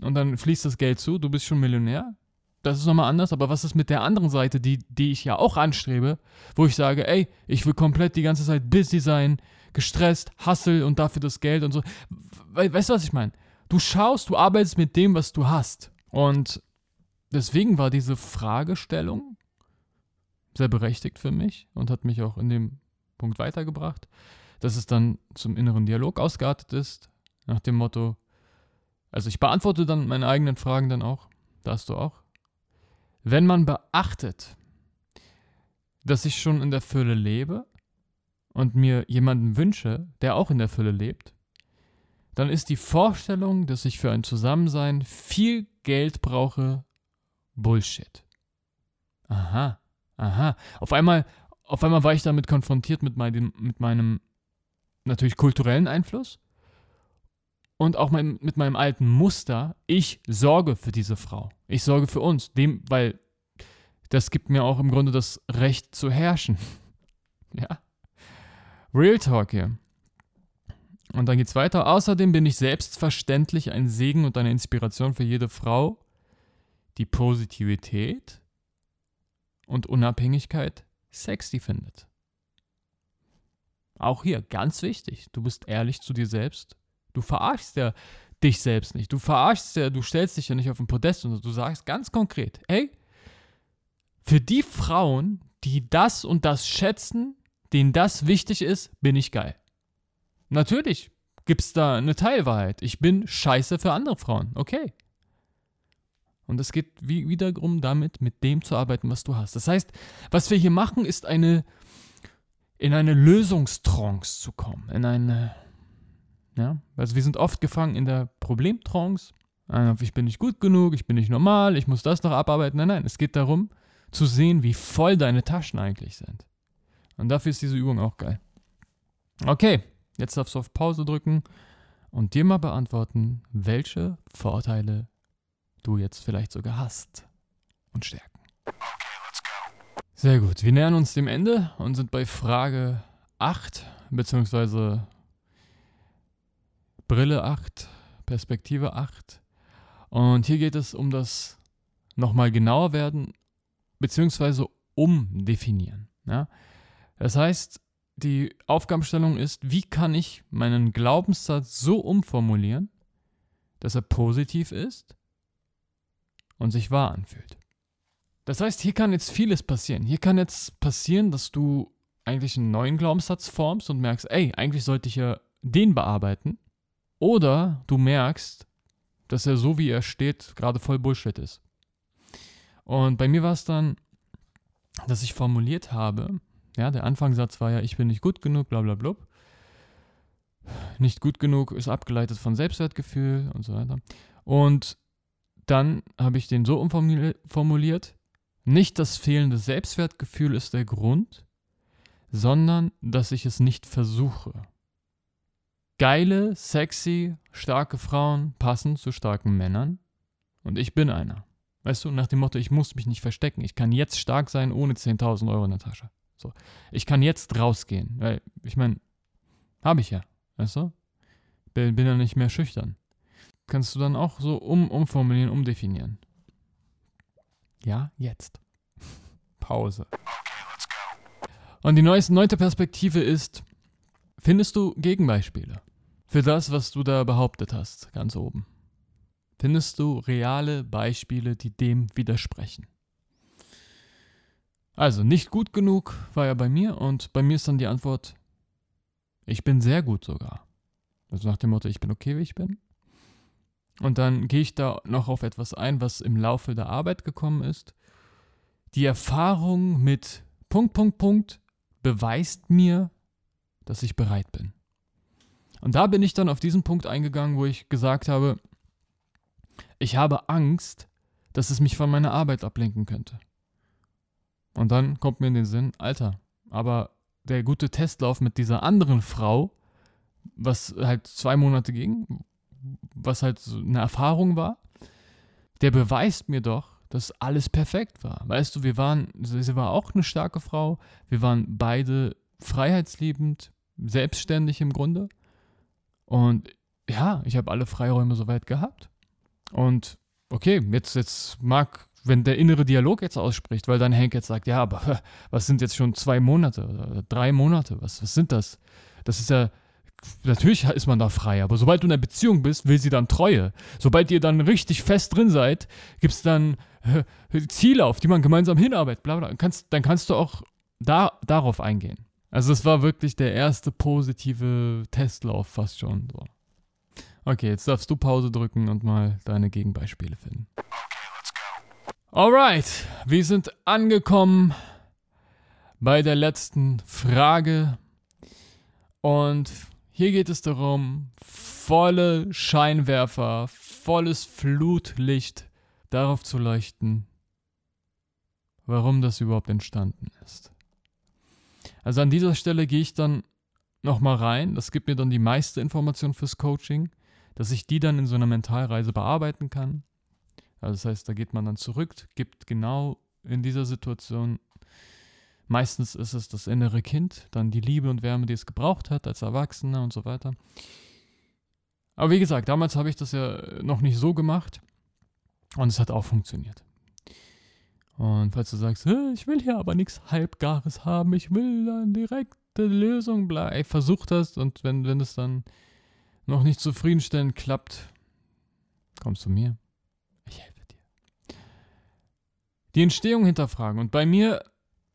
und dann fließt das Geld zu, du bist schon Millionär. Das ist nochmal anders, aber was ist mit der anderen Seite, die, die ich ja auch anstrebe, wo ich sage, ey, ich will komplett die ganze Zeit busy sein, gestresst, hustle und dafür das Geld und so. Weißt du, was ich meine? Du schaust, du arbeitest mit dem, was du hast. Und deswegen war diese Fragestellung sehr berechtigt für mich und hat mich auch in dem Punkt weitergebracht, dass es dann zum inneren Dialog ausgeartet ist, nach dem Motto, also ich beantworte dann meine eigenen Fragen dann auch, darfst du auch. Wenn man beachtet, dass ich schon in der Fülle lebe und mir jemanden wünsche, der auch in der Fülle lebt, dann ist die Vorstellung, dass ich für ein Zusammensein viel Geld brauche, Bullshit. Aha, aha. Auf einmal, auf einmal war ich damit konfrontiert mit meinem, mit meinem natürlich kulturellen Einfluss und auch mein, mit meinem alten Muster. Ich sorge für diese Frau. Ich sorge für uns, dem, weil das gibt mir auch im Grunde das Recht zu herrschen. ja. Real Talk hier. Und dann geht's weiter. Außerdem bin ich selbstverständlich ein Segen und eine Inspiration für jede Frau, die Positivität und Unabhängigkeit sexy findet. Auch hier ganz wichtig, du bist ehrlich zu dir selbst. Du verarschst ja dich selbst nicht. Du verarschst ja, du stellst dich ja nicht auf den Podest und du sagst ganz konkret, hey, für die Frauen, die das und das schätzen, denen das wichtig ist, bin ich geil. Natürlich gibt es da eine Teilwahrheit. Ich bin scheiße für andere Frauen. Okay. Und es geht wie, wiederum damit, mit dem zu arbeiten, was du hast. Das heißt, was wir hier machen, ist eine, in eine Lösungstrance zu kommen. In eine, ja, also wir sind oft gefangen in der Problemtrance. Ich bin nicht gut genug, ich bin nicht normal, ich muss das noch abarbeiten. Nein, nein, es geht darum, zu sehen, wie voll deine Taschen eigentlich sind. Und dafür ist diese Übung auch geil. Okay, Jetzt darfst du auf Pause drücken und dir mal beantworten, welche Vorteile du jetzt vielleicht sogar hast und Stärken. Sehr gut. Wir nähern uns dem Ende und sind bei Frage 8, beziehungsweise Brille 8, Perspektive 8. Und hier geht es um das nochmal genauer werden, beziehungsweise umdefinieren. Ja? Das heißt, die Aufgabenstellung ist, wie kann ich meinen Glaubenssatz so umformulieren, dass er positiv ist und sich wahr anfühlt. Das heißt, hier kann jetzt vieles passieren. Hier kann jetzt passieren, dass du eigentlich einen neuen Glaubenssatz formst und merkst, ey, eigentlich sollte ich ja den bearbeiten. Oder du merkst, dass er so wie er steht gerade voll Bullshit ist. Und bei mir war es dann, dass ich formuliert habe, ja, der Anfangssatz war ja, ich bin nicht gut genug, bla bla bla. Nicht gut genug ist abgeleitet von Selbstwertgefühl und so weiter. Und dann habe ich den so umformuliert, nicht das fehlende Selbstwertgefühl ist der Grund, sondern dass ich es nicht versuche. Geile, sexy, starke Frauen passen zu starken Männern und ich bin einer. Weißt du, nach dem Motto, ich muss mich nicht verstecken. Ich kann jetzt stark sein ohne 10.000 Euro in der Tasche. So. Ich kann jetzt rausgehen, weil ich meine, habe ich ja. Weißt du? Bin, bin ja nicht mehr schüchtern. Kannst du dann auch so um, umformulieren, umdefinieren. Ja, jetzt. Pause. Und die neueste, neunte Perspektive ist, findest du Gegenbeispiele für das, was du da behauptet hast, ganz oben? Findest du reale Beispiele, die dem widersprechen? Also, nicht gut genug war ja bei mir und bei mir ist dann die Antwort, ich bin sehr gut sogar. Also nach dem Motto, ich bin okay, wie ich bin. Und dann gehe ich da noch auf etwas ein, was im Laufe der Arbeit gekommen ist. Die Erfahrung mit Punkt, Punkt, Punkt beweist mir, dass ich bereit bin. Und da bin ich dann auf diesen Punkt eingegangen, wo ich gesagt habe, ich habe Angst, dass es mich von meiner Arbeit ablenken könnte. Und dann kommt mir in den Sinn, Alter, aber der gute Testlauf mit dieser anderen Frau, was halt zwei Monate ging, was halt so eine Erfahrung war, der beweist mir doch, dass alles perfekt war. Weißt du, wir waren, sie war auch eine starke Frau, wir waren beide freiheitsliebend, selbstständig im Grunde. Und ja, ich habe alle Freiräume soweit gehabt. Und okay, jetzt, jetzt mag, wenn der innere Dialog jetzt ausspricht, weil dann Hank jetzt sagt, ja, aber was sind jetzt schon zwei Monate oder drei Monate? Was, was sind das? Das ist ja natürlich ist man da frei, aber sobald du in einer Beziehung bist, will sie dann Treue. Sobald ihr dann richtig fest drin seid, gibt es dann äh, Ziele, auf die man gemeinsam hinarbeitet, bla bla. Dann kannst, dann kannst du auch da, darauf eingehen. Also es war wirklich der erste positive Testlauf fast schon. So. Okay, jetzt darfst du Pause drücken und mal deine Gegenbeispiele finden. Alright, wir sind angekommen bei der letzten Frage. Und hier geht es darum, volle Scheinwerfer, volles Flutlicht darauf zu leuchten, warum das überhaupt entstanden ist. Also an dieser Stelle gehe ich dann nochmal rein. Das gibt mir dann die meiste Information fürs Coaching, dass ich die dann in so einer Mentalreise bearbeiten kann. Also das heißt, da geht man dann zurück, gibt genau in dieser Situation Meistens ist es das innere Kind, dann die Liebe und Wärme, die es gebraucht hat als Erwachsener und so weiter. Aber wie gesagt, damals habe ich das ja noch nicht so gemacht und es hat auch funktioniert. Und falls du sagst, ich will hier aber nichts Halbgares haben, ich will eine direkte Lösung, bla, ey, versuch das und wenn, wenn es dann noch nicht zufriedenstellend klappt, kommst du mir. Ich helfe dir. Die Entstehung hinterfragen. Und bei mir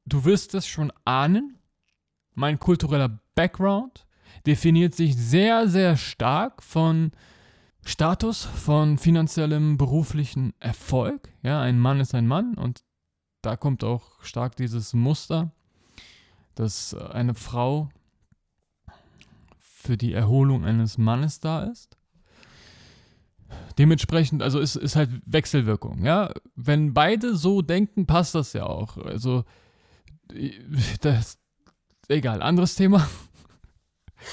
du wirst es schon ahnen, mein kultureller Background definiert sich sehr, sehr stark von Status, von finanziellem beruflichen Erfolg. Ja, ein Mann ist ein Mann und da kommt auch stark dieses Muster, dass eine Frau für die Erholung eines Mannes da ist. Dementsprechend, also ist, ist halt Wechselwirkung, ja. Wenn beide so denken, passt das ja auch. Also das, egal, anderes Thema.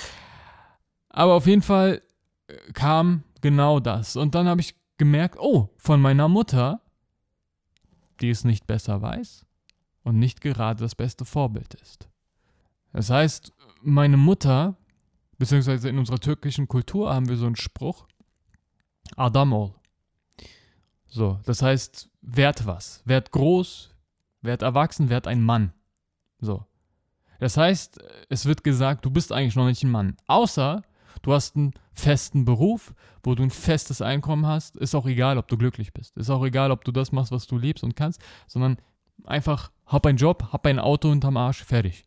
Aber auf jeden Fall äh, kam genau das. Und dann habe ich gemerkt, oh, von meiner Mutter, die es nicht besser weiß, und nicht gerade das beste Vorbild ist. Das heißt, meine Mutter, beziehungsweise in unserer türkischen Kultur haben wir so einen Spruch, Adamol. So, das heißt, werd was, werd groß, werd erwachsen, werd ein Mann. So. Das heißt, es wird gesagt, du bist eigentlich noch nicht ein Mann. Außer du hast einen festen Beruf, wo du ein festes Einkommen hast. Ist auch egal, ob du glücklich bist. Ist auch egal, ob du das machst, was du liebst und kannst, sondern einfach hab einen Job, hab ein Auto unterm Arsch, fertig.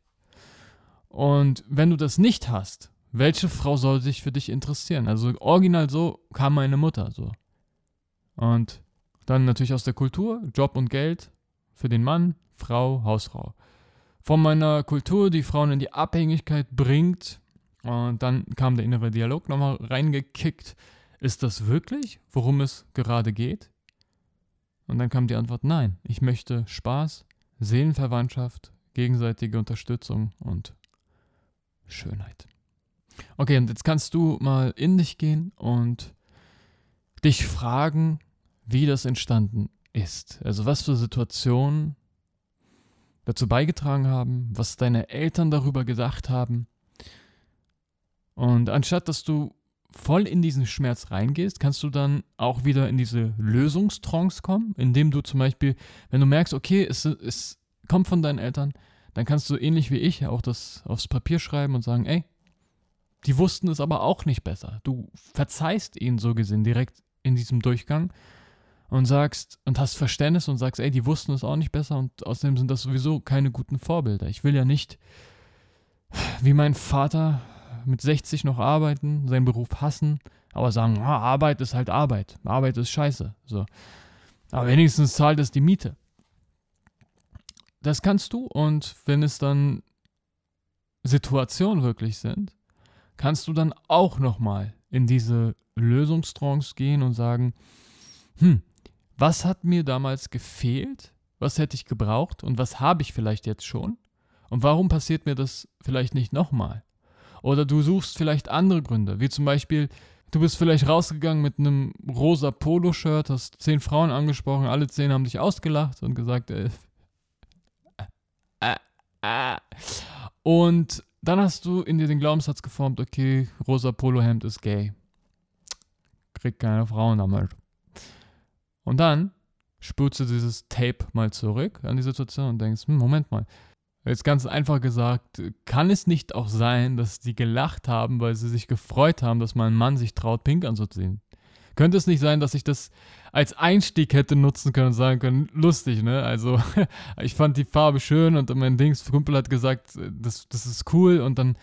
Und wenn du das nicht hast, welche Frau soll sich für dich interessieren? Also original so kam meine Mutter so. Und dann natürlich aus der Kultur, Job und Geld für den Mann, Frau, Hausfrau. Von meiner Kultur, die Frauen in die Abhängigkeit bringt. Und dann kam der innere Dialog nochmal reingekickt. Ist das wirklich, worum es gerade geht? Und dann kam die Antwort, nein, ich möchte Spaß, Seelenverwandtschaft, gegenseitige Unterstützung und Schönheit. Okay, und jetzt kannst du mal in dich gehen und dich fragen, wie das entstanden ist. Also was für Situationen dazu beigetragen haben, was deine Eltern darüber gedacht haben. Und anstatt dass du voll in diesen Schmerz reingehst, kannst du dann auch wieder in diese Lösungstrance kommen, indem du zum Beispiel, wenn du merkst, okay, es, es kommt von deinen Eltern, dann kannst du ähnlich wie ich auch das aufs Papier schreiben und sagen, ey, die wussten es aber auch nicht besser. Du verzeihst ihnen so gesehen direkt in diesem Durchgang und sagst und hast Verständnis und sagst, ey, die wussten es auch nicht besser und außerdem sind das sowieso keine guten Vorbilder. Ich will ja nicht wie mein Vater mit 60 noch arbeiten, seinen Beruf hassen, aber sagen, ah, Arbeit ist halt Arbeit. Arbeit ist scheiße. So. Aber wenigstens zahlt es die Miete. Das kannst du und wenn es dann Situationen wirklich sind, kannst du dann auch nochmal in diese Lösungstrance gehen und sagen, hm, was hat mir damals gefehlt? Was hätte ich gebraucht? Und was habe ich vielleicht jetzt schon? Und warum passiert mir das vielleicht nicht nochmal? Oder du suchst vielleicht andere Gründe, wie zum Beispiel, du bist vielleicht rausgegangen mit einem rosa Poloshirt, hast zehn Frauen angesprochen, alle zehn haben dich ausgelacht und gesagt, äh, äh, äh. Und dann hast du in dir den Glaubenssatz geformt, okay, rosa Polohemd ist gay. Kriegt keine Frauen damit. Und dann spürst du dieses Tape mal zurück an die Situation und denkst, hm, Moment mal. Jetzt ganz einfach gesagt, kann es nicht auch sein, dass die gelacht haben, weil sie sich gefreut haben, dass mein Mann sich traut, pink anzuziehen? Könnte es nicht sein, dass ich das als Einstieg hätte nutzen können und sagen können, lustig, ne? Also, ich fand die Farbe schön und mein Dings, Kumpel hat gesagt, das, das ist cool und dann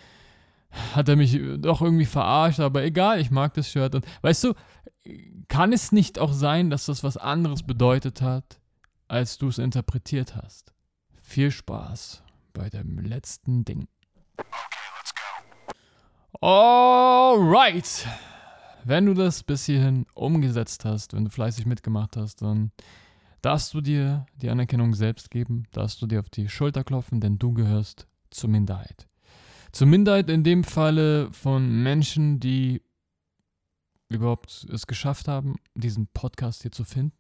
hat er mich doch irgendwie verarscht, aber egal, ich mag das Shirt. Und weißt du, kann es nicht auch sein, dass das was anderes bedeutet hat, als du es interpretiert hast? Viel Spaß bei dem letzten Ding. Okay, let's go. Alright. Wenn du das bis hierhin umgesetzt hast, wenn du fleißig mitgemacht hast, dann darfst du dir die Anerkennung selbst geben, darfst du dir auf die Schulter klopfen, denn du gehörst zur Minderheit. Zur Minderheit in dem Falle von Menschen, die überhaupt es geschafft haben, diesen Podcast hier zu finden.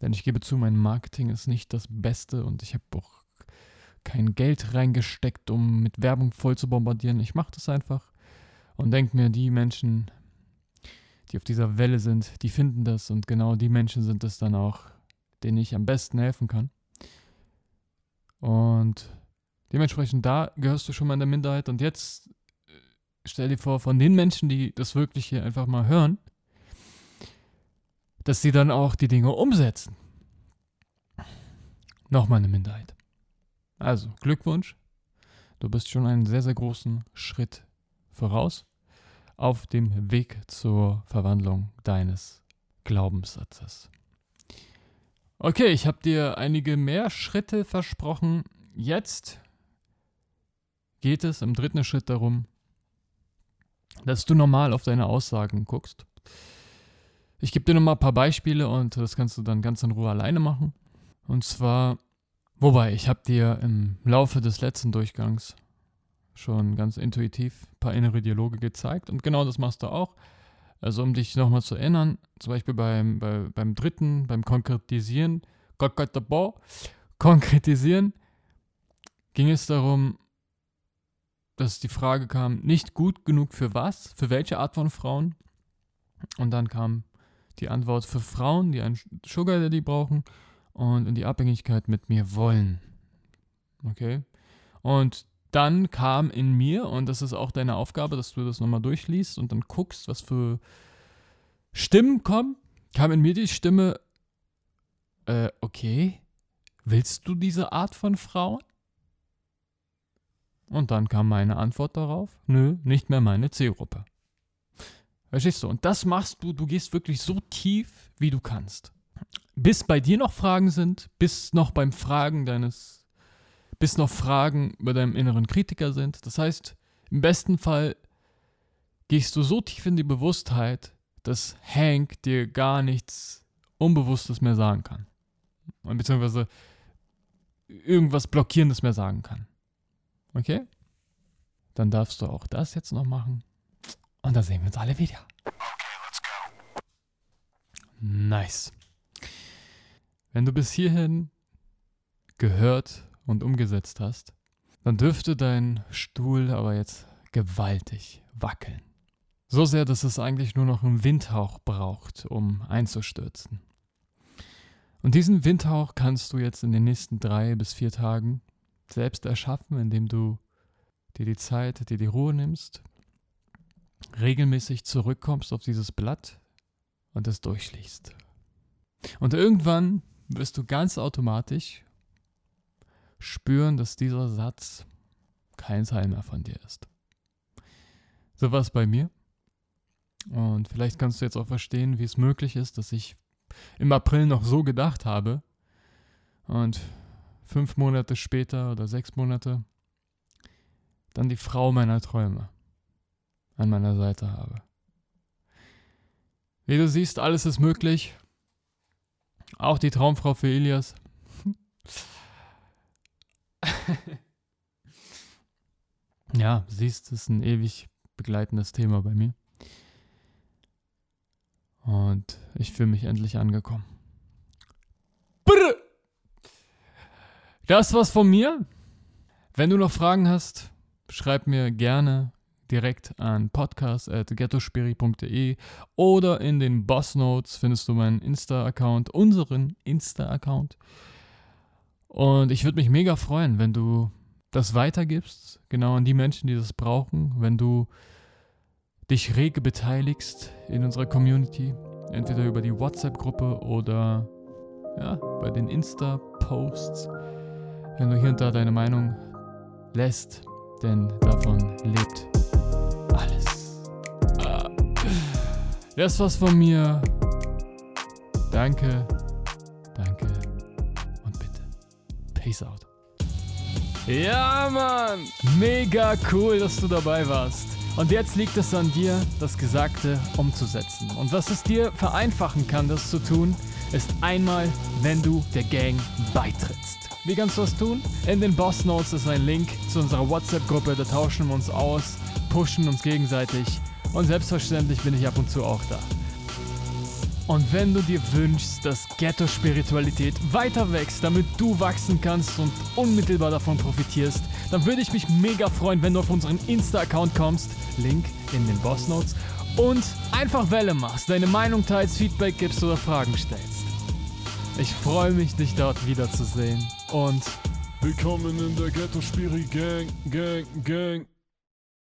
Denn ich gebe zu, mein Marketing ist nicht das Beste und ich habe auch kein Geld reingesteckt, um mit Werbung voll zu bombardieren. Ich mache das einfach und denke mir, die Menschen, die auf dieser Welle sind, die finden das und genau die Menschen sind es dann auch, denen ich am besten helfen kann. Und dementsprechend da gehörst du schon mal in der Minderheit und jetzt äh, stell dir vor, von den Menschen, die das wirklich hier einfach mal hören, dass sie dann auch die Dinge umsetzen. Nochmal eine Minderheit. Also, Glückwunsch. Du bist schon einen sehr, sehr großen Schritt voraus auf dem Weg zur Verwandlung deines Glaubenssatzes. Okay, ich habe dir einige mehr Schritte versprochen. Jetzt geht es im dritten Schritt darum, dass du normal auf deine Aussagen guckst. Ich gebe dir nochmal ein paar Beispiele und das kannst du dann ganz in Ruhe alleine machen. Und zwar, wobei, ich habe dir im Laufe des letzten Durchgangs schon ganz intuitiv ein paar innere Dialoge gezeigt. Und genau das machst du auch. Also um dich nochmal zu erinnern, zum Beispiel beim, bei, beim dritten, beim Konkretisieren, konkretisieren, ging es darum, dass die Frage kam, nicht gut genug für was, für welche Art von Frauen. Und dann kam die Antwort für Frauen, die einen Sugar Daddy brauchen und in die Abhängigkeit mit mir wollen. Okay? Und dann kam in mir, und das ist auch deine Aufgabe, dass du das nochmal durchliest und dann guckst, was für Stimmen kommen, kam in mir die Stimme, äh, okay, willst du diese Art von Frauen? Und dann kam meine Antwort darauf, nö, nicht mehr meine Zielgruppe. Verstehst du? Und das machst du, du gehst wirklich so tief, wie du kannst. Bis bei dir noch Fragen sind, bis noch beim Fragen deines, bis noch Fragen bei deinem inneren Kritiker sind. Das heißt, im besten Fall gehst du so tief in die Bewusstheit, dass Hank dir gar nichts Unbewusstes mehr sagen kann. Beziehungsweise irgendwas Blockierendes mehr sagen kann. Okay? Dann darfst du auch das jetzt noch machen. Und dann sehen wir uns alle wieder. Nice. Wenn du bis hierhin gehört und umgesetzt hast, dann dürfte dein Stuhl aber jetzt gewaltig wackeln. So sehr, dass es eigentlich nur noch einen Windhauch braucht, um einzustürzen. Und diesen Windhauch kannst du jetzt in den nächsten drei bis vier Tagen selbst erschaffen, indem du dir die Zeit, dir die Ruhe nimmst, regelmäßig zurückkommst auf dieses Blatt und es durchliest. Und irgendwann wirst du ganz automatisch spüren, dass dieser Satz kein Teil mehr von dir ist. So war es bei mir. Und vielleicht kannst du jetzt auch verstehen, wie es möglich ist, dass ich im April noch so gedacht habe und fünf Monate später oder sechs Monate dann die Frau meiner Träume an meiner Seite habe. Wie du siehst, alles ist möglich. Auch die Traumfrau für Elias. ja, siehst, das ist ein ewig begleitendes Thema bei mir. Und ich fühle mich endlich angekommen. Das war's von mir. Wenn du noch Fragen hast, schreib mir gerne direkt an podcast.gettospiri.de oder in den Boss Notes findest du meinen Insta-Account, unseren Insta-Account. Und ich würde mich mega freuen, wenn du das weitergibst, genau an die Menschen, die das brauchen, wenn du dich rege beteiligst in unserer Community, entweder über die WhatsApp-Gruppe oder ja, bei den Insta-Posts wenn du hier und da deine Meinung lässt, denn davon lebt alles. Ah. Das war's von mir. Danke, danke und bitte. Peace out. Ja, Mann! Mega cool, dass du dabei warst. Und jetzt liegt es an dir, das Gesagte umzusetzen. Und was es dir vereinfachen kann, das zu tun, ist einmal, wenn du der Gang beitrittst. Wie kannst du das tun? In den Boss Notes ist ein Link zu unserer WhatsApp-Gruppe, da tauschen wir uns aus, pushen uns gegenseitig und selbstverständlich bin ich ab und zu auch da. Und wenn du dir wünschst, dass Ghetto-Spiritualität weiter wächst, damit du wachsen kannst und unmittelbar davon profitierst, dann würde ich mich mega freuen, wenn du auf unseren Insta-Account kommst, Link in den Boss Notes, und einfach Welle machst, deine Meinung teilst, Feedback gibst oder Fragen stellst. Ich freue mich, dich dort wiederzusehen. Und willkommen in der Ghetto Spiri Gang, Gang, Gang.